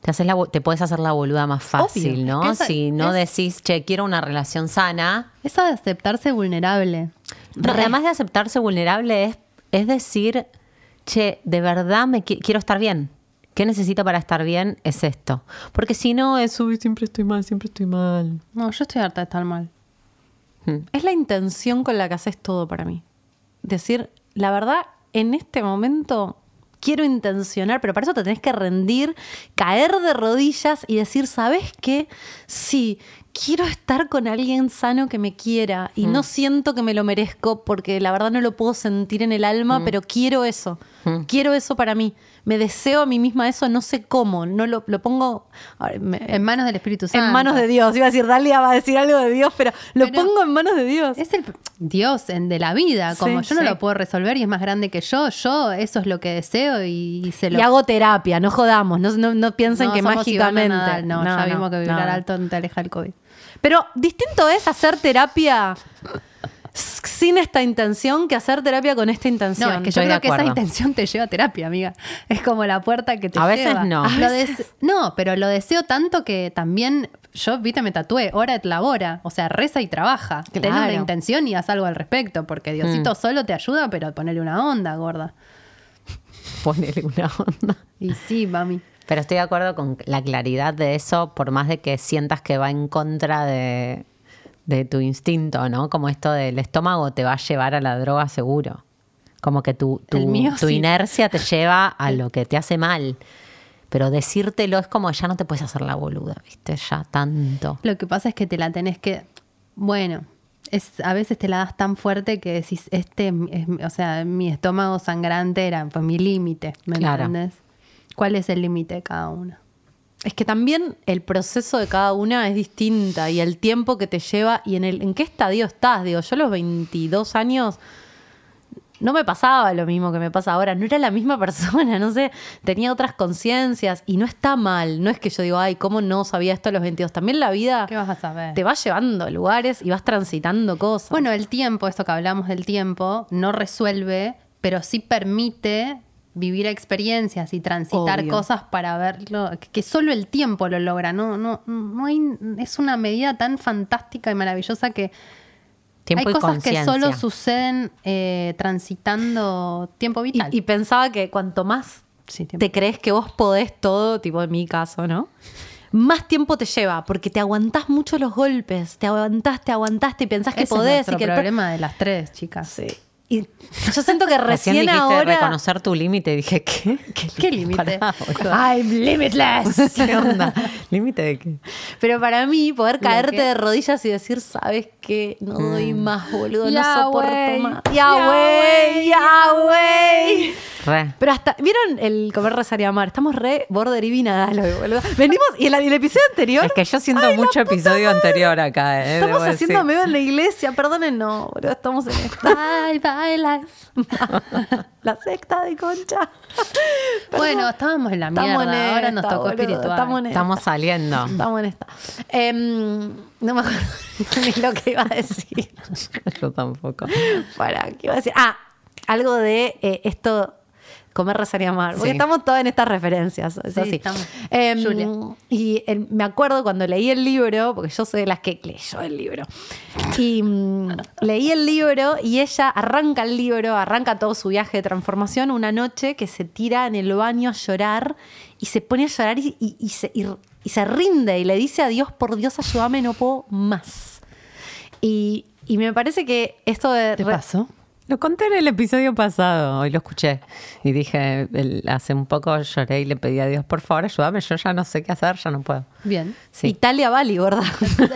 te, haces la, te puedes hacer la boluda más fácil, Obvio. ¿no? Es que esa- si no es- decís, che, quiero una relación sana. Eso de aceptarse vulnerable. No, además de aceptarse vulnerable, es, es decir, che, de verdad me qui- quiero estar bien. ¿Qué necesito para estar bien? Es esto. Porque si no, es, uy, siempre estoy mal, siempre estoy mal. No, yo estoy harta de estar mal. Es la intención con la que haces todo para mí. Decir, la verdad, en este momento quiero intencionar, pero para eso te tenés que rendir, caer de rodillas y decir, ¿sabes qué? Sí, quiero estar con alguien sano que me quiera y no siento que me lo merezco porque la verdad no lo puedo sentir en el alma, pero quiero eso. Quiero eso para mí. Me deseo a mí misma eso, no sé cómo, no lo, lo pongo a ver, me- En manos del Espíritu Santo. en manos de Dios. Iba a decir, Dalia va a decir algo de Dios, pero lo Pero- pongo en manos de Dios. Es el Dios en- de la vida, como Sí, yo no sí. lo puedo resolver y es más grande que yo, yo eso es lo que deseo y se lo Y hago terapia, no jodamos, no, no, no piensen No que mágicamente. Nadal, no, ya vimos que vibrar alto no te aleja el COVID. Pero distinto es hacer terapia sin esta intención que hacer terapia con esta intención. No, es que yo Estoy creo que esa intención te lleva a terapia, amiga. Es como la puerta que te A veces lleva. no. A Lo des- no, pero lo deseo tanto que también yo, viste, me tatué, hora et labora, o sea, reza y trabaja. Ten una Claro. intención y haz algo al respecto, porque Diosito Mm. solo te ayuda, pero ponele una onda, gorda. Ponele una onda. Y sí, mami. Pero estoy de acuerdo con la claridad de eso, por más de que sientas que va en contra de, de tu instinto, ¿no? Como esto del estómago te va a llevar a la droga seguro. Como que tu, tu, mío tu sí. inercia te lleva a lo que te hace mal. Pero decírtelo es como ya no te puedes hacer la boluda, ¿viste? Ya tanto. Lo que pasa es que te la tenés que. Bueno, es, a veces te la das tan fuerte que decís, este, es- o sea, mi estómago sangrante era pues, mi límite, ¿me Claro. entiendes? ¿Cuál es el límite de cada una? Es que también el proceso de cada una es distinta y el tiempo que te lleva y en el en qué estadio estás. Digo, yo a los 22 años no me pasaba lo mismo que me pasa ahora, no era la misma persona, no sé, tenía otras conciencias y no está mal, no es que yo digo, ay, ¿cómo no sabía esto a los 22? También la vida ¿Qué vas a saber? te va llevando a lugares y vas transitando cosas. Bueno, el tiempo, esto que hablamos del tiempo, no resuelve, pero sí permite vivir experiencias y transitar Obvio. cosas para verlo, que- solo el tiempo lo logra, no, no, no hay, es una medida tan fantástica y maravillosa que Tiempo hay y cosas que solo suceden eh, transitando tiempo vital. y pensaba que cuanto más Sí, te crees que vos podés todo, tipo en mi caso, ¿no? Más tiempo te lleva, porque te aguantás mucho los golpes, te aguantás, te aguantás, y pensás que Ese es podés y que el problema de las tres, chicas. Sí. Y yo siento que Recién recién, dijiste ahora. reconocer tu límite dije, ¿qué? ¿Qué límite? I'm limitless. ¿Qué onda? ¿Límite de qué? Pero para mí, poder caerte de rodillas y decir, ¿sabes qué? No doy más, boludo, no soporto más. Yahweh, Yahweh. Re. Pero hasta, ¿vieron el comer, rezar y amar? Estamos re border y vinagalo, boludo. Venimos, y y el episodio anterior. Es que yo siento Ay, mucho episodio madre. anterior acá, ¿eh? Estamos Debo haciendo decir. medio en la iglesia, perdonen, no, boludo, estamos en esta. Bye, bye, life. la secta de concha. Bueno, estábamos en la Estamos en mierda, ahora nos esta, tocó boludo, espiritual. Estamos en esta. Estamos saliendo. Estamos en esta. Em, no me acuerdo ni lo que iba a decir. Yo tampoco. Para, ¿qué iba a decir? Ah, algo de eh, esto, comer, rezar y amar. Porque Sí. estamos todas en estas referencias, es Sí, así. Em, Julia. y el- me acuerdo cuando leí el libro, porque yo soy de las que leyó el libro. Y mm, leí el libro y ella arranca el libro, arranca todo su viaje de transformación una noche que se tira en el baño a llorar y se pone a llorar y, y- y se, y- y se rinde y le dice a Dios, por Dios, ayúdame, no puedo más. Y, y me parece que esto de... ¿Te pasó? Lo conté en el episodio pasado, hoy lo escuché. Y dije, el- hace un poco lloré y le pedí a Dios, por favor, ayúdame, yo ya no sé qué hacer, ya no puedo. Bien. Sí. Italia Bali, ¿verdad?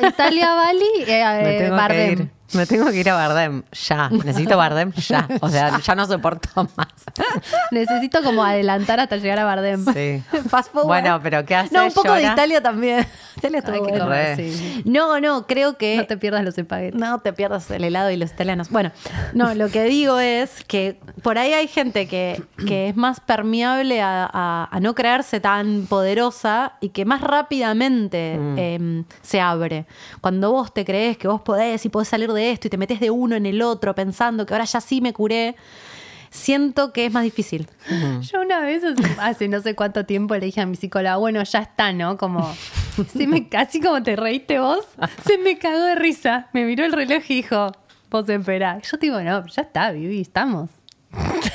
Italia, Bali, eh, Me eh, tengo, que Bardem. ir, me tengo que ir a Bardem, ya. Necesito Bardem ya. O sea, ya no soporto más. Necesito como adelantar hasta llegar a Bardem. Sí. Fast forward. Bueno, pero ¿qué haces? No, un poco de. Italia también. Italia que bueno. comer, sí. No, no, creo que... No te pierdas los espaguetis. No te pierdas el helado y los italianos. Bueno, no, lo que digo es que por ahí hay gente que, que es más permeable a, a- a no creerse tan poderosa y que más rápidamente eh, se abre. Cuando vos te crees que vos podés y podés salir de esto y te metes de uno en el otro pensando que ahora ya sí me curé, siento que es más difícil. Yo una vez, hace no sé cuánto tiempo, le dije a mi psicóloga, bueno, ya está, ¿no? Como, se me, así como te reíste vos, se me cagó de risa. Me miró el reloj y dijo, vos espera. Yo digo, no, ya está, Vivi, estamos.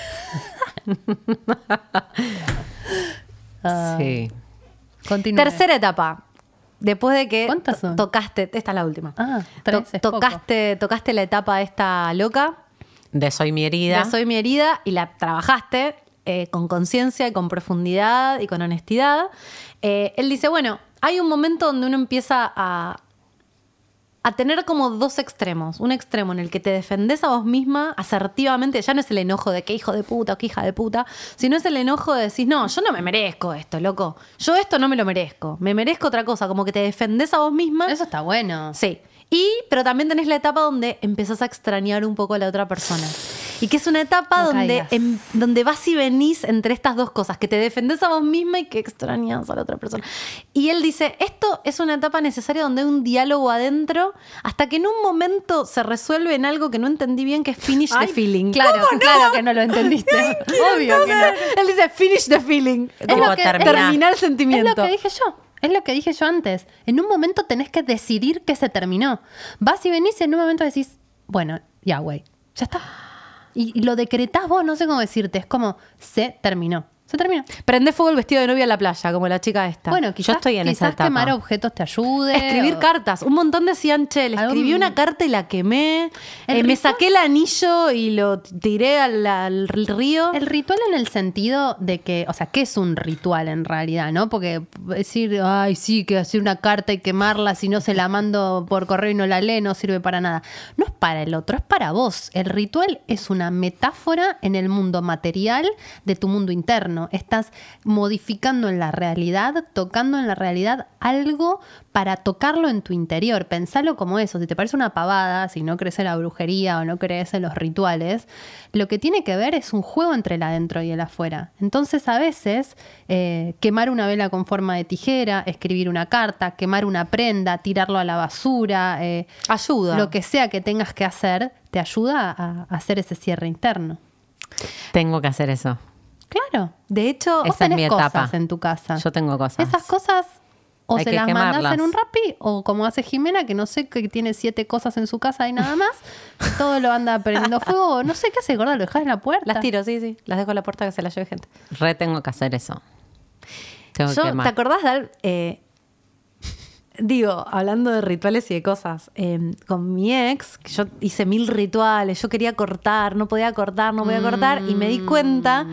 Sí. Continúe. Tercera etapa. Después de que ¿Cuántas son? tocaste, esta es la última. Ah, tres, es poco. tocaste, tocaste la etapa esta loca, De Soy mi herida. de soy mi herida y la trabajaste eh, con conciencia y con profundidad y con honestidad. Eh, él dice, bueno, hay un momento donde uno empieza a, a tener como dos extremos. Un extremo en el que te defendés a vos misma asertivamente, ya no es el enojo de qué hijo de puta o qué hija de puta, sino es el enojo de decir, no, yo no me merezco esto, loco. Yo esto no me lo merezco. Me merezco otra cosa, como que te defendés a vos misma. Eso está bueno. Sí. Y, pero también tenés la etapa donde empezás a extrañar un poco a la otra persona. Y que es una etapa No donde, em- donde vas y venís entre estas dos cosas, que te defendés a vos misma y que extrañas a la otra persona. Y él dice, esto es una etapa necesaria donde hay un diálogo adentro, hasta que en un momento se resuelve en algo que no entendí bien, que es finish Ay, the feeling. Claro, ¿Cómo no? claro que no lo entendiste. Obvio que no. Él dice, finish the feeling. Como terminar el sentimiento. Es lo que dije yo. Es lo que dije yo antes. En un momento tenés que decidir que se terminó. Vas y venís y en un momento decís, bueno, ya, güey, ya está. Y, lo decretás vos, no sé cómo decirte. Es como, se terminó. Se terminó. Prende fuego el vestido de novia a la playa, como la chica esta. Bueno, quizás, estoy en esa quizás etapa. quemar objetos te ayude. Escribir o- cartas. Un montón decían, che, le Algún- escribí una carta y la quemé. Eh, me saqué el anillo y lo tiré al, al río. El ritual en el sentido de que, o sea, ¿qué es un ritual en realidad? ¿No? Porque decir, ay, sí, que hacer una carta y quemarla, si no se la mando por correo y no la lee, no sirve para nada. No es para el otro, es para vos. El ritual es una metáfora en el mundo material de tu mundo interno. Estás modificando en la realidad, tocando en la realidad algo para tocarlo en tu interior. Pensalo como eso. Si te parece una pavada, si no crees en la brujería o no crees en los rituales, lo que tiene que ver es un juego entre el adentro y el afuera. Entonces, a veces, eh, quemar una vela con forma de tijera, escribir una carta, quemar una prenda, tirarlo a la basura, eh, Ayuda. lo que sea que tengas que hacer, te ayuda a, a hacer ese cierre interno. Tengo que hacer eso. Claro. De hecho, Vos Esa es tenés cosas en tu casa. Yo tengo cosas. Esas cosas o Hay se que las mandas quemarlas. en un rapi o como hace Jimena, que no sé, que tiene siete cosas en su casa y nada más, todo lo anda prendiendo fuego. No sé qué hace, gorda, lo dejas en la puerta. las tiro, sí, sí. Las dejo en la puerta que se las lleve gente. Re tengo que hacer eso. Tengo que Yo, ¿Te acordás de eh, digo, hablando de rituales y de cosas, eh, con mi ex, yo hice mil rituales, yo quería cortar, no podía cortar, no podía cortar, y me di cuenta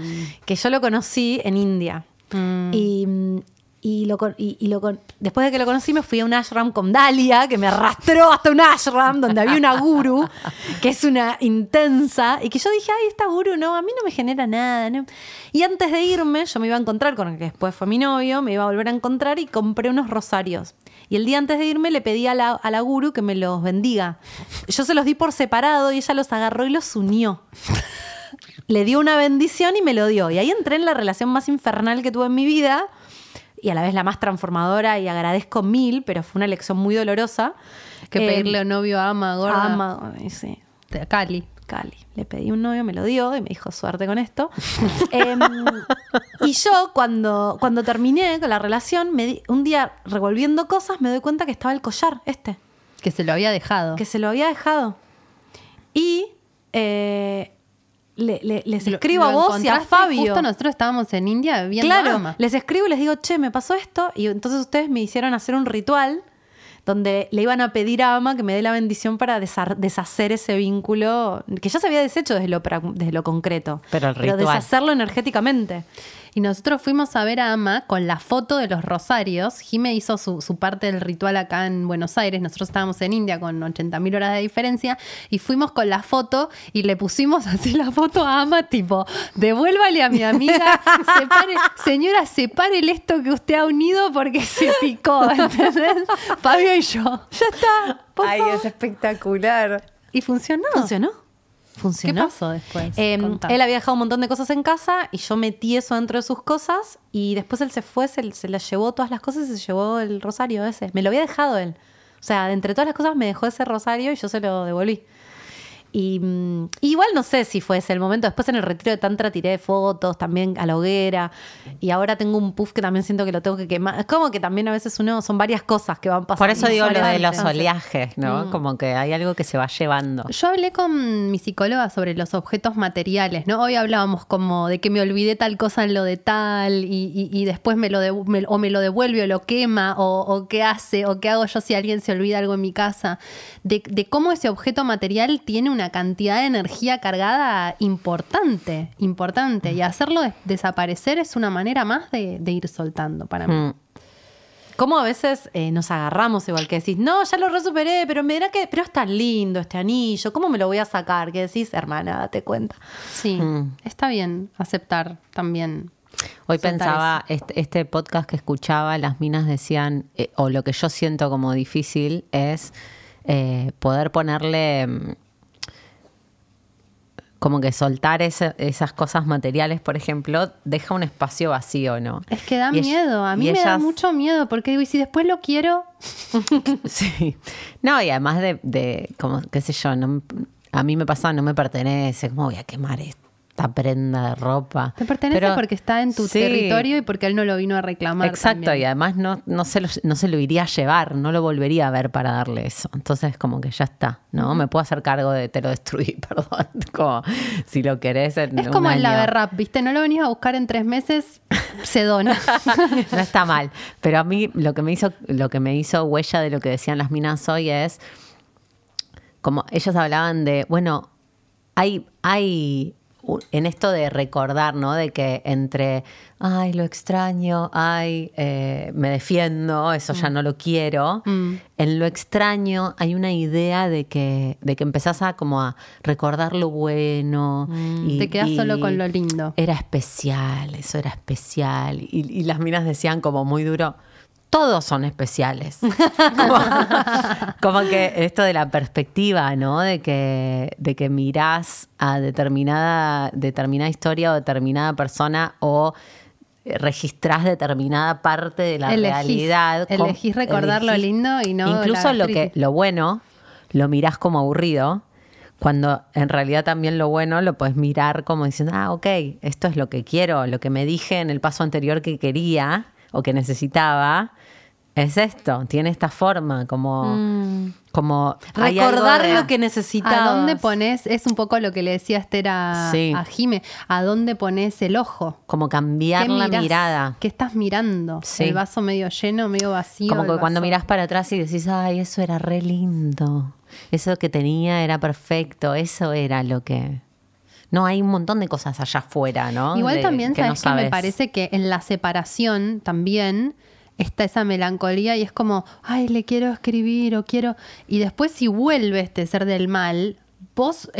que yo lo conocí en India. Y, mm, y lo, con- y- y lo con- después de que lo conocí me fui a un ashram con Dalia, que me arrastró hasta un ashram donde había una guru, que es una intensa, y que yo dije, ay, esta guru no, a mí no me genera nada. ¿no?". Y antes de irme, yo me iba a encontrar con el que después fue mi novio, me iba a volver a encontrar y compré unos rosarios. Y el día antes de irme le pedí a la, a la guru que me los bendiga. Yo se los di por separado y ella los agarró y los unió le dio una bendición y me lo dio. Y ahí entré en la relación más infernal que tuve en mi vida y a la vez la más transformadora y agradezco mil, pero fue una lección muy dolorosa. Que Eh, pedirle novio a Ama, gorda. ama, ay, sí. a Cali. Cali. Le pedí un novio, me lo dio y me dijo suerte con esto. Em, y yo cuando, cuando terminé con la relación, me di- un día revolviendo cosas me doy cuenta que estaba el collar, este, Que se lo había dejado. que se lo había dejado. Y eh, le- le- les escribo lo a vos y a Fabio. Justo nosotros estábamos en India viendo Claro, Ama. les escribo y les digo, che, me pasó esto. Y entonces ustedes me hicieron hacer un ritual donde le iban a pedir a Ama que me dé la bendición para deshacer ese vínculo que ya se había deshecho desde lo, desde lo concreto. Pero el ritual. deshacerlo energéticamente. Y nosotros fuimos a ver a Ama con la foto de los rosarios. Jime hizo su, su parte del ritual acá en Buenos Aires. Nosotros estábamos en India con 80.000 horas de diferencia. Y fuimos con la foto y le pusimos así la foto a Ama, tipo, devuélvale a mi amiga. separe- señora, sepárele esto que usted ha unido porque se picó. ¿entendés? Fabio y yo. Ya está. Ay, favor. es espectacular. Y funcionó. ¿Funcionó? ¿Qué ¿Funcionó? pasó después? Eh, Contá. él había dejado un montón de cosas en casa y yo metí eso dentro de sus cosas y después él se fue, se, se las llevó todas las cosas y se llevó el rosario ese. Me lo había dejado él. O sea, entre todas las cosas me dejó ese rosario y yo se lo devolví. Y mm, igual no sé si fue ese el momento. Después en el retiro de Tantra tiré fotos también a la hoguera. Y ahora tengo un puff que también siento que lo tengo que quemar. Es como que también a veces uno, son varias cosas que van pasando. Por eso digo lo de los oleajes, ¿no? Como que hay algo que se va llevando. Yo hablé con mi psicóloga sobre los objetos materiales, ¿no? Hoy hablábamos como de que me olvidé tal cosa en lo de tal y, y- y después me lo devu- me- o me lo devuelve o lo quema o, o qué hace o qué hago yo si alguien se olvida algo en mi casa. De, de cómo ese objeto material tiene una cantidad de energía cargada importante, importante. Y hacerlo des- desaparecer es una manera más de, de ir soltando para mí. Mm. Cómo a veces eh, nos agarramos igual que decís, no, ya lo resuperé, pero me dirá que, pero es tan lindo este anillo, ¿cómo me lo voy a sacar? Que decís, hermana, date cuenta. Sí, Mm. está bien aceptar también. Hoy pensaba, este, este podcast que escuchaba, las minas decían, eh, o lo que yo siento como difícil es eh, poder ponerle mm, como que soltar ese- esas cosas materiales, por ejemplo, deja un espacio vacío, ¿no? Es que da Y miedo, a mí me da mucho miedo, porque digo, y si después lo quiero, Sí. No, y además de, de como, qué sé yo, no, a mí me pasa, no me pertenece, ¿cómo voy a quemar esta prenda de ropa? te pertenece Pero- porque está en tu Sí. territorio y porque él no lo vino a reclamar. Exacto, también. y además no, no, se lo, no se lo iría a llevar, no lo volvería a ver para darle eso. Entonces, como que ya está, ¿no? Me puedo hacer cargo de te lo destruí, perdón. Como si lo querés en Es un como año. ave rap, ¿viste? No lo venís a buscar en tres meses, se dona. no está mal. Pero a mí lo que me hizo, lo que me hizo huella de lo que decían las minas hoy es como ellas hablaban de, bueno, hay, hay en esto de recordar, ¿no? De que entre, ay, lo extraño, ay, eh, me defiendo, eso Mm. ya no lo quiero. En lo extraño hay una idea de que, de que empezás a como a recordar lo bueno. y- Mm. Te quedás y solo con lo lindo. Era especial, eso era especial. Y, y las minas decían como muy duro. Todos son especiales. como, como que esto de la perspectiva, ¿no? De que, de que mirás a determinada, determinada historia o determinada persona o eh, registrás determinada parte de la Elegís- realidad. elegís recordar lo lindo y no Incluso lo, que, lo bueno lo mirás como aburrido, cuando en realidad también lo bueno lo puedes mirar como diciendo, ah, ok, esto es lo que quiero, lo que me dije en el paso anterior que quería o que necesitaba, es esto, tiene esta forma, como, como hay algo Recordar de- lo que necesitabas. ¿A dónde pones? Es un poco lo que le decía Esther a, Sí. a Jime. ¿A dónde pones el ojo? como cambiar ¿Qué la mirás? mirada. ¿Qué estás mirando? Sí. ¿El vaso medio lleno, medio vacío? Como que cuando mirás para atrás y decís, ay, eso era re lindo. Eso que tenía era perfecto. Eso era lo que. No, hay un montón de cosas allá afuera, ¿no? Igual De- también, que no ¿sabes que Me parece que en la separación también está esa melancolía y es como, ay, le quiero escribir o quiero... Y después si vuelve este ser del mal, vos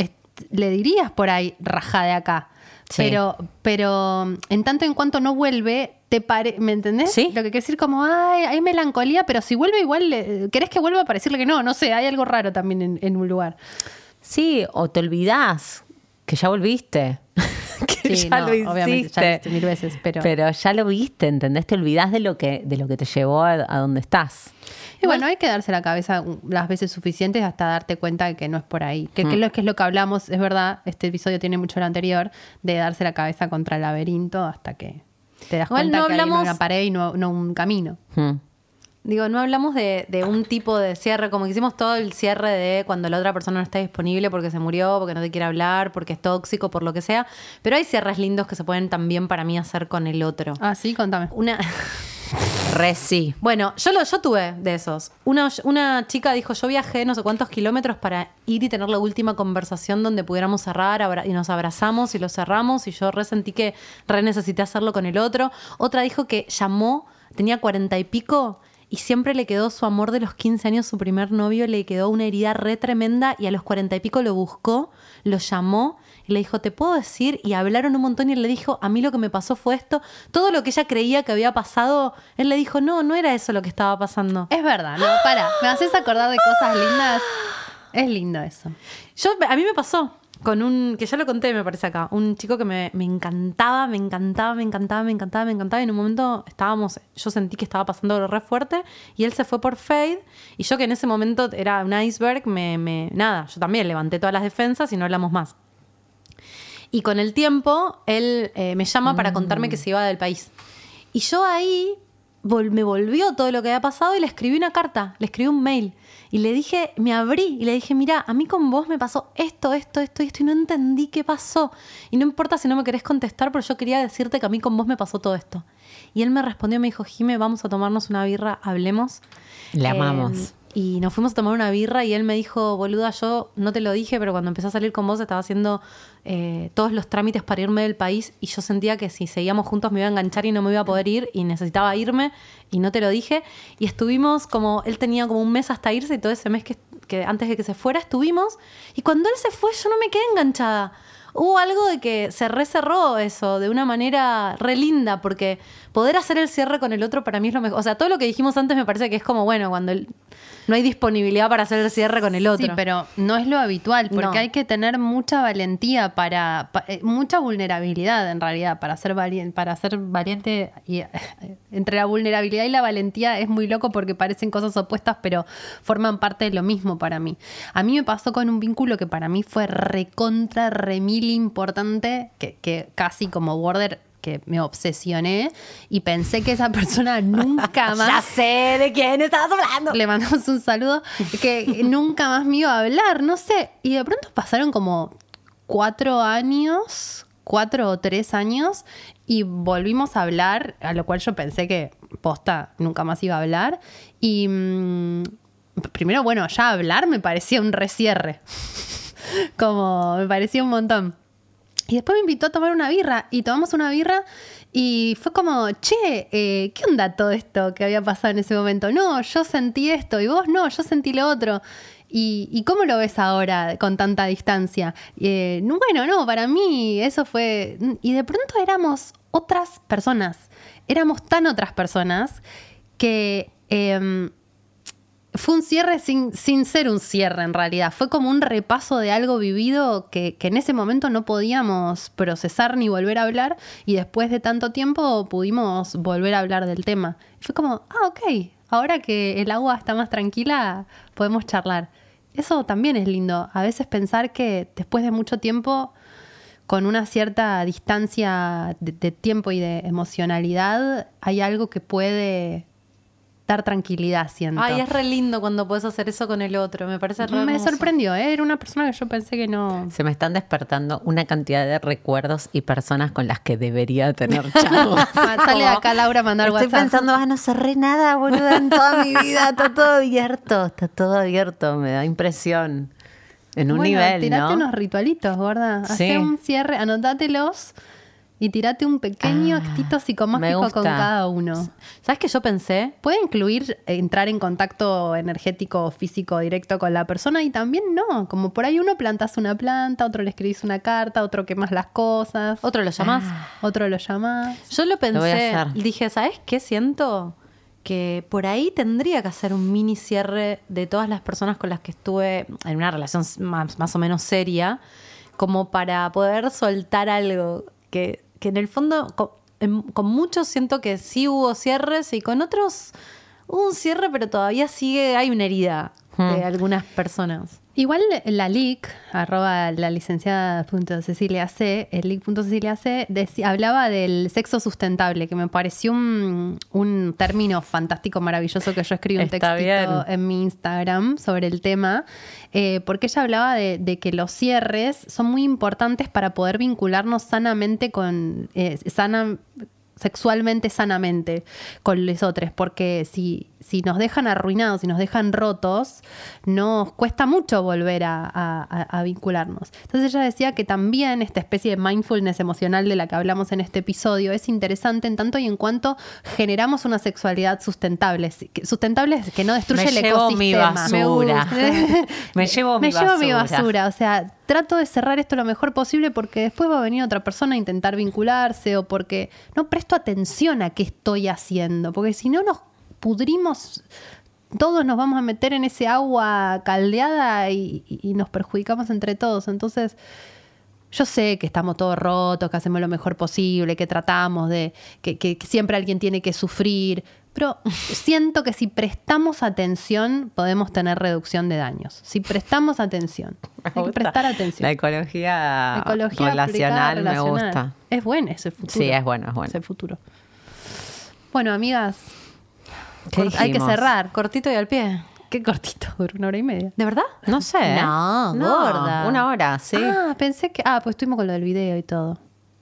le dirías por ahí, raja de acá. Sí. Pero, pero en tanto en cuanto no vuelve, te pare ¿me entendés? Sí. Lo que quiere decir como, ay, hay melancolía, pero si vuelve igual, le- ¿querés que vuelva para decirle que no? No sé, hay algo raro también en, en un lugar. Sí, o te olvidás que ya volviste. que Sí, ya no, lo hiciste. obviamente, ya lo hiciste mil veces, pero- ya lo viste, ¿entendés? Te olvidás de lo que, de lo que te llevó a, a donde estás. Y bueno, hay que darse la cabeza las veces suficientes hasta darte cuenta de que no es por ahí. Que, Mm. que es lo que es lo que hablamos, es verdad, este episodio tiene mucho lo anterior, de darse la cabeza contra el laberinto hasta que te das Igual cuenta no que hay hablamos- una pared y no, no un camino. Hmm. Digo, no hablamos de, de un tipo de cierre, como que hicimos todo el cierre de cuando la otra persona no está disponible porque se murió, porque no te quiere hablar, porque es tóxico, por lo que sea. Pero hay cierres lindos que se pueden también para mí hacer con el otro. Ah, sí, contame. Una. Re sí. Bueno, yo, lo, yo tuve de esos. Una, una chica dijo, yo viajé no sé cuántos kilómetros para ir y tener la última conversación donde pudiéramos cerrar y nos abrazamos y lo cerramos y yo re sentí que re necesité hacerlo con el otro. Otra dijo que llamó, tenía cuarenta y pico y siempre le quedó su amor de los 15 años, su primer novio, le quedó una herida re tremenda y a los cuarenta y pico lo buscó, lo llamó y le dijo, ¿te puedo decir? Y hablaron un montón y él le dijo, a mí lo que me pasó fue esto. Todo lo que ella creía que había pasado, él le dijo, no, no era eso lo que estaba pasando. Es verdad, ¿no? Para, me haces acordar de cosas lindas. Es lindo eso. Yo, a mí me pasó con un, que ya lo conté, me parece acá, un chico que me, me encantaba, me encantaba, me encantaba, me encantaba, me encantaba. Y en un momento estábamos, yo sentí que estaba pasando algo re fuerte y él se fue por fade. Y yo que en ese momento era un iceberg, me, me, nada, yo también levanté todas las defensas y no hablamos más. Y con el tiempo, él eh, me llama para contarme que se iba del país. Y yo ahí vol- me volvió todo lo que había pasado y le escribí una carta, le escribí un mail. Y le dije, me abrí y le dije, mira, a mí con vos me pasó esto, esto, esto y esto y no entendí qué pasó. Y no importa si no me querés contestar, pero yo quería decirte que a mí con vos me pasó todo esto. Y él me respondió, me dijo, Jime, vamos a tomarnos una birra, hablemos. Le Eh, amamos. Y nos fuimos a tomar una birra y él me dijo, boluda, yo no te lo dije, pero cuando empecé a salir con vos estaba haciendo eh, todos los trámites para irme del país y yo sentía que si seguíamos juntos me iba a enganchar y no me iba a poder ir y necesitaba irme y no te lo dije. Y estuvimos como, él tenía como un mes hasta irse y todo ese mes que, antes de que se fuera estuvimos y cuando él se fue yo no me quedé enganchada. Hubo algo de que se recerró eso de una manera re linda, porque poder hacer el cierre con el otro para mí es lo mejor. O sea, todo lo que dijimos antes me parece que es como, bueno, cuando el- no hay disponibilidad para hacer el cierre con el otro. Sí, pero no es lo habitual, porque No. hay que tener mucha valentía para, pa- eh, mucha vulnerabilidad en realidad, para ser valiente, para ser valiente y entre la vulnerabilidad y la valentía es muy loco porque parecen cosas opuestas, pero forman parte de lo mismo para mí. A mí me pasó con un vínculo que para mí fue recontra, remil importante, que, que casi como border que me obsesioné y pensé que esa persona nunca más ya sé de quién estabas hablando. le mandamos un saludo, que nunca más me iba a hablar, no sé. Y de pronto pasaron como cuatro años, cuatro o tres años, y volvimos a hablar, a lo cual yo pensé que posta nunca más iba a hablar. Y mm, primero, bueno, ya hablar me parecía un resierre. como me parecía un montón. Y después me invitó a tomar una birra y tomamos una birra y fue como, che, eh, ¿qué onda todo esto que había pasado en ese momento? No, yo sentí esto y vos no, yo sentí lo otro. ¿Y, y cómo lo ves ahora con tanta distancia? Eh, no, bueno, no, para mí eso fue... Y de pronto éramos otras personas, éramos tan otras personas que... em, fue un cierre sin, sin ser un cierre en realidad. Fue como un repaso de algo vivido que, que en ese momento no podíamos procesar ni volver a hablar y después de tanto tiempo pudimos volver a hablar del tema. Y fue como, ah, ok, ahora que el agua está más tranquila, podemos charlar. Eso también es lindo. A veces pensar que después de mucho tiempo, con una cierta distancia de, de tiempo y de emocionalidad, hay algo que puede dar tranquilidad, siento. Ay, es re lindo cuando puedes hacer eso con el otro. Me parece re Me hermoso. sorprendió, ¿eh? era una persona que yo pensé que no. Se me están despertando una cantidad de recuerdos y personas con las que debería tener chavo. Ah, Sale de acá Laura a mandar Estoy WhatsApp. pensando, ah, no cerré nada, boluda, en toda mi vida. Está todo abierto, está todo abierto. Me da impresión. En un Bueno, nivel, tirate ¿no? unos ritualitos, gorda. Sí. Hacé un cierre, anotátelos y tirate un pequeño Ah, actito me psicomágico con cada uno. ¿Sabes qué yo pensé? Puede incluir eh, entrar en contacto energético o físico directo con la persona y también no. Como por ahí uno plantas una planta, otro le escribís una carta, otro quemas las cosas, ¿Otro lo llamás? otro lo llamás. Yo lo pensé. voy a hacer. Dije, ¿sabes qué siento? Que por ahí tendría que hacer un mini cierre de todas las personas con las que estuve en una relación más, más o menos seria, como para poder soltar algo que, que en el fondo, con, en- con muchos siento que sí hubo cierres y con otros hubo un cierre, pero todavía sigue, hay una herida de algunas personas. Igual la LIC, arroba la licenciada punto Cecilia C, el lic.cecilia C, deci- hablaba del sexo sustentable, que me pareció un, un término fantástico, maravilloso, que yo escribí un Está textito bien. en mi Instagram sobre el tema, eh, porque ella hablaba de, de que los cierres son muy importantes para poder vincularnos sanamente con, eh, sana, sexualmente sanamente con los otros, porque si, si nos dejan arruinados, si nos dejan rotos, nos cuesta mucho volver a, a- a- a vincularnos. Entonces ella decía que también esta especie de mindfulness emocional de la que hablamos en este episodio es interesante en tanto y en cuanto generamos una sexualidad sustentable, sustentable que no destruye Me el llevo mi ecosistema. Me basura. Me llevo mi Me llevo mi basura. O sea, trato de cerrar esto lo mejor posible porque después va a venir otra persona a intentar vincularse o porque no presto atención a qué estoy haciendo. Porque si no nos pudrimos, todos nos vamos a meter en ese agua caldeada y, nos perjudicamos entre todos. Entonces, yo sé que estamos todos rotos, que hacemos lo mejor posible, que tratamos de que siempre alguien tiene que sufrir, pero siento que si prestamos atención podemos tener reducción de daños. Si prestamos atención, hay que prestar atención. La ecología, relacional, me gusta. Es bueno, es el futuro. Sí, es bueno, es bueno. Es el futuro. Bueno, amigas, ¿Qué hay que cerrar. Cortito y al pie. Qué cortito, duró una hora y media. ¿De verdad? No sé. No, gorda. Una hora, sí. Ah, pensé que. Ah, pues estuvimos con lo del video y todo.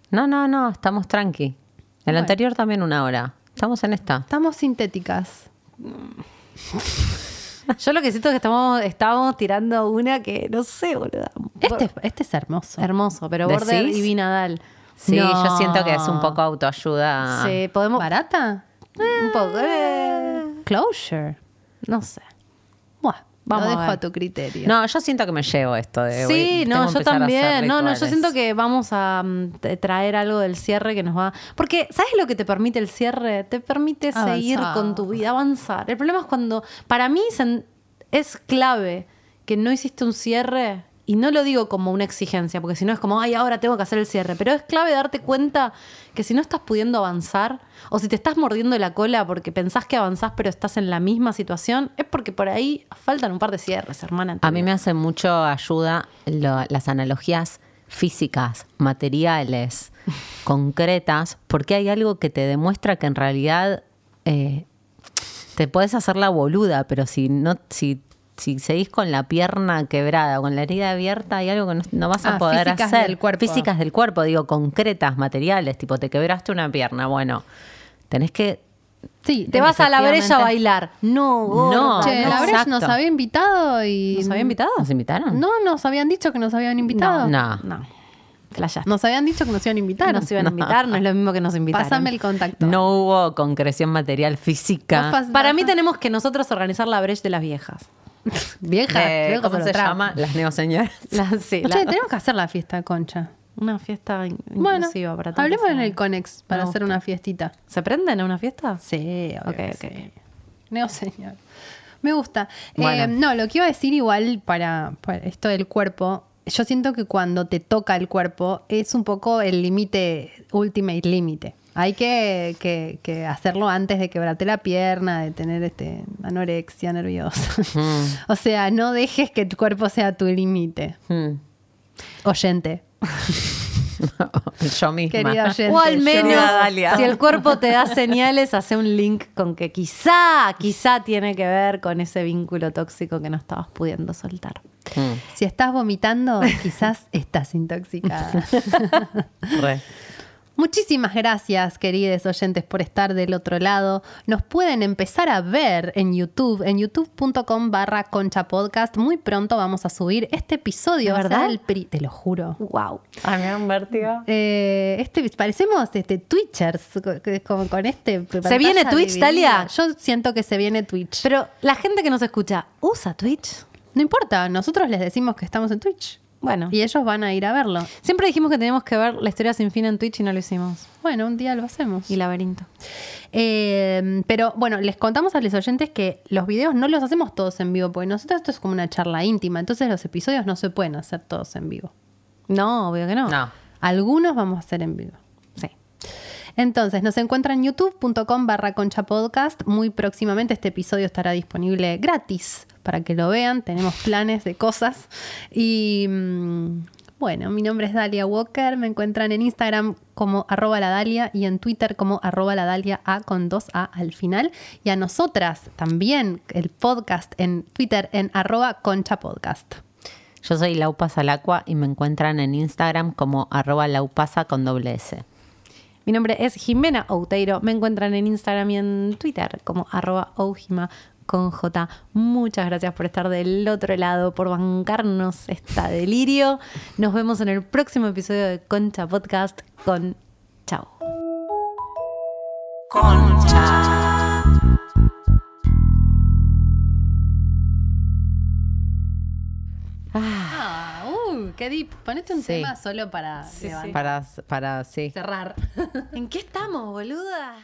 No, no, no, estamos tranqui. El Bueno. anterior también una hora. Estamos en esta. Estamos sintéticas. Yo lo que siento es que estamos, estábamos tirando una que no sé, boluda. Este, este es hermoso. Hermoso, pero ¿Decís? y Nadal. Sí, No. yo siento que es un poco autoayuda. Sí, podemos. ¿Barata? Un poco. eh, Closure. no sé. Buah, Vamos lo a dejo ver. a tu criterio. No, yo siento que me llevo esto de Sí, voy- no, yo también. No, no, yo siento que vamos a mm, traer algo del cierre que nos va. Porque, ¿sabes lo que te permite el cierre? Te permite seguir con tu vida, avanzar. El problema es cuando, para mí, es clave que no hiciste un cierre. Y no lo digo como una exigencia, porque si no es como, ay, ahora tengo que hacer el cierre. Pero es clave darte cuenta que si no estás pudiendo avanzar, o si te estás mordiendo la cola porque pensás que avanzás, pero estás en la misma situación, es porque por ahí faltan un par de cierres, hermana. A mí me hace mucho ayuda lo- las analogías físicas, materiales, concretas, porque hay algo que te demuestra que en realidad eh, te puedes hacer la boluda, pero si no, si, si seguís con la pierna quebrada, con la herida abierta, hay algo que no, no vas a Ah, poder físicas hacer. del cuerpo. Físicas del cuerpo, digo, concretas, materiales, tipo, te quebraste una pierna, bueno, tenés que Sí, Te vas a la brecha a bailar. No, No, Che, no, la Breche nos había invitado y. ¿Nos había invitado? ¿Nos invitaron? No, nos habían dicho que nos habían invitado. No. No. Flashaste. Nos habían dicho que nos iban a invitar. Nos iban a invitar, no es lo mismo que nos invitaron. Pásame el contacto. No hubo concreción material física. Para mí tenemos que nosotros organizar la brecha de las viejas. Vieja, luego ¿Cómo se llama? Las neoseñoras. Sí, Che, tenemos que hacer la fiesta, Concha. una fiesta Bueno, inclusiva para todos. hablemos en el Conex para hacer una fiestita. ¿Se prenden a una fiesta? Sí, obvio Ok, ok. sí. Neo señor. Me gusta. Bueno. Eh, no, lo que iba a decir igual para, para esto del cuerpo, yo siento que cuando te toca el cuerpo es un poco el límite, ultimate límite. Hay que, que- que hacerlo antes de quebrarte la pierna, de tener este anorexia nerviosa. o sea, no dejes que tu cuerpo sea tu límite. Hmm. Oyente. Yo misma. Querida oyente. O al menos, si el cuerpo te da señales, hace un link con que quizá, quizá tiene que ver con ese vínculo tóxico que no estabas pudiendo soltar. Hmm. Si estás vomitando, quizás estás intoxicada. Re. Muchísimas gracias, queridos oyentes, por estar del otro lado. Nos pueden empezar a ver en YouTube, en youtube.com barra concha podcast. Muy pronto vamos a subir este episodio, ¿De va a ser verdad? el pri- te lo juro. Wow. A mí me han vértigo. Eh, este, parecemos este, Twitchers con, con- con este. ¿Se viene Twitch, Dalia? Yo siento que se viene Twitch. Pero la gente que nos escucha, ¿usa Twitch? no importa, nosotros les decimos que estamos en Twitch. Bueno, Y ellos van a ir a verlo. siempre dijimos que teníamos que ver la historia sin fin en Twitch y no lo hicimos. Bueno, un día lo hacemos. Y laberinto. Eh, pero bueno, les contamos a los oyentes que los videos no los hacemos todos en vivo, porque nosotros esto es como una charla íntima, entonces los episodios no se pueden hacer todos en vivo. No, obvio que no. No. Algunos vamos a hacer en vivo. Sí. Entonces, nos encuentran en youtube.com barra concha podcast. Muy próximamente este episodio estará disponible gratis para que lo vean. Tenemos planes de cosas. Y mm, bueno, mi nombre es Dalia Walker. Me encuentran en Instagram como arroba la Dalia y en Twitter como arroba la Dalia A con dos A al final. Y a nosotras también el podcast en Twitter en arroba concha podcast. Yo soy Laupas al Aqua y me encuentran en Instagram como arroba laupasa con doble S. Mi nombre es Jimena Outeiro. Me encuentran en Instagram y en Twitter como arroba oujima con J. Muchas gracias por estar del otro lado, por bancarnos esta delirio. Nos vemos en el próximo episodio de Concha Podcast con Chao. Ah, uh, qué deep. Ponete un Sí. tema solo para levantar- Para, para, sí. cerrar. ¿En qué estamos, boluda?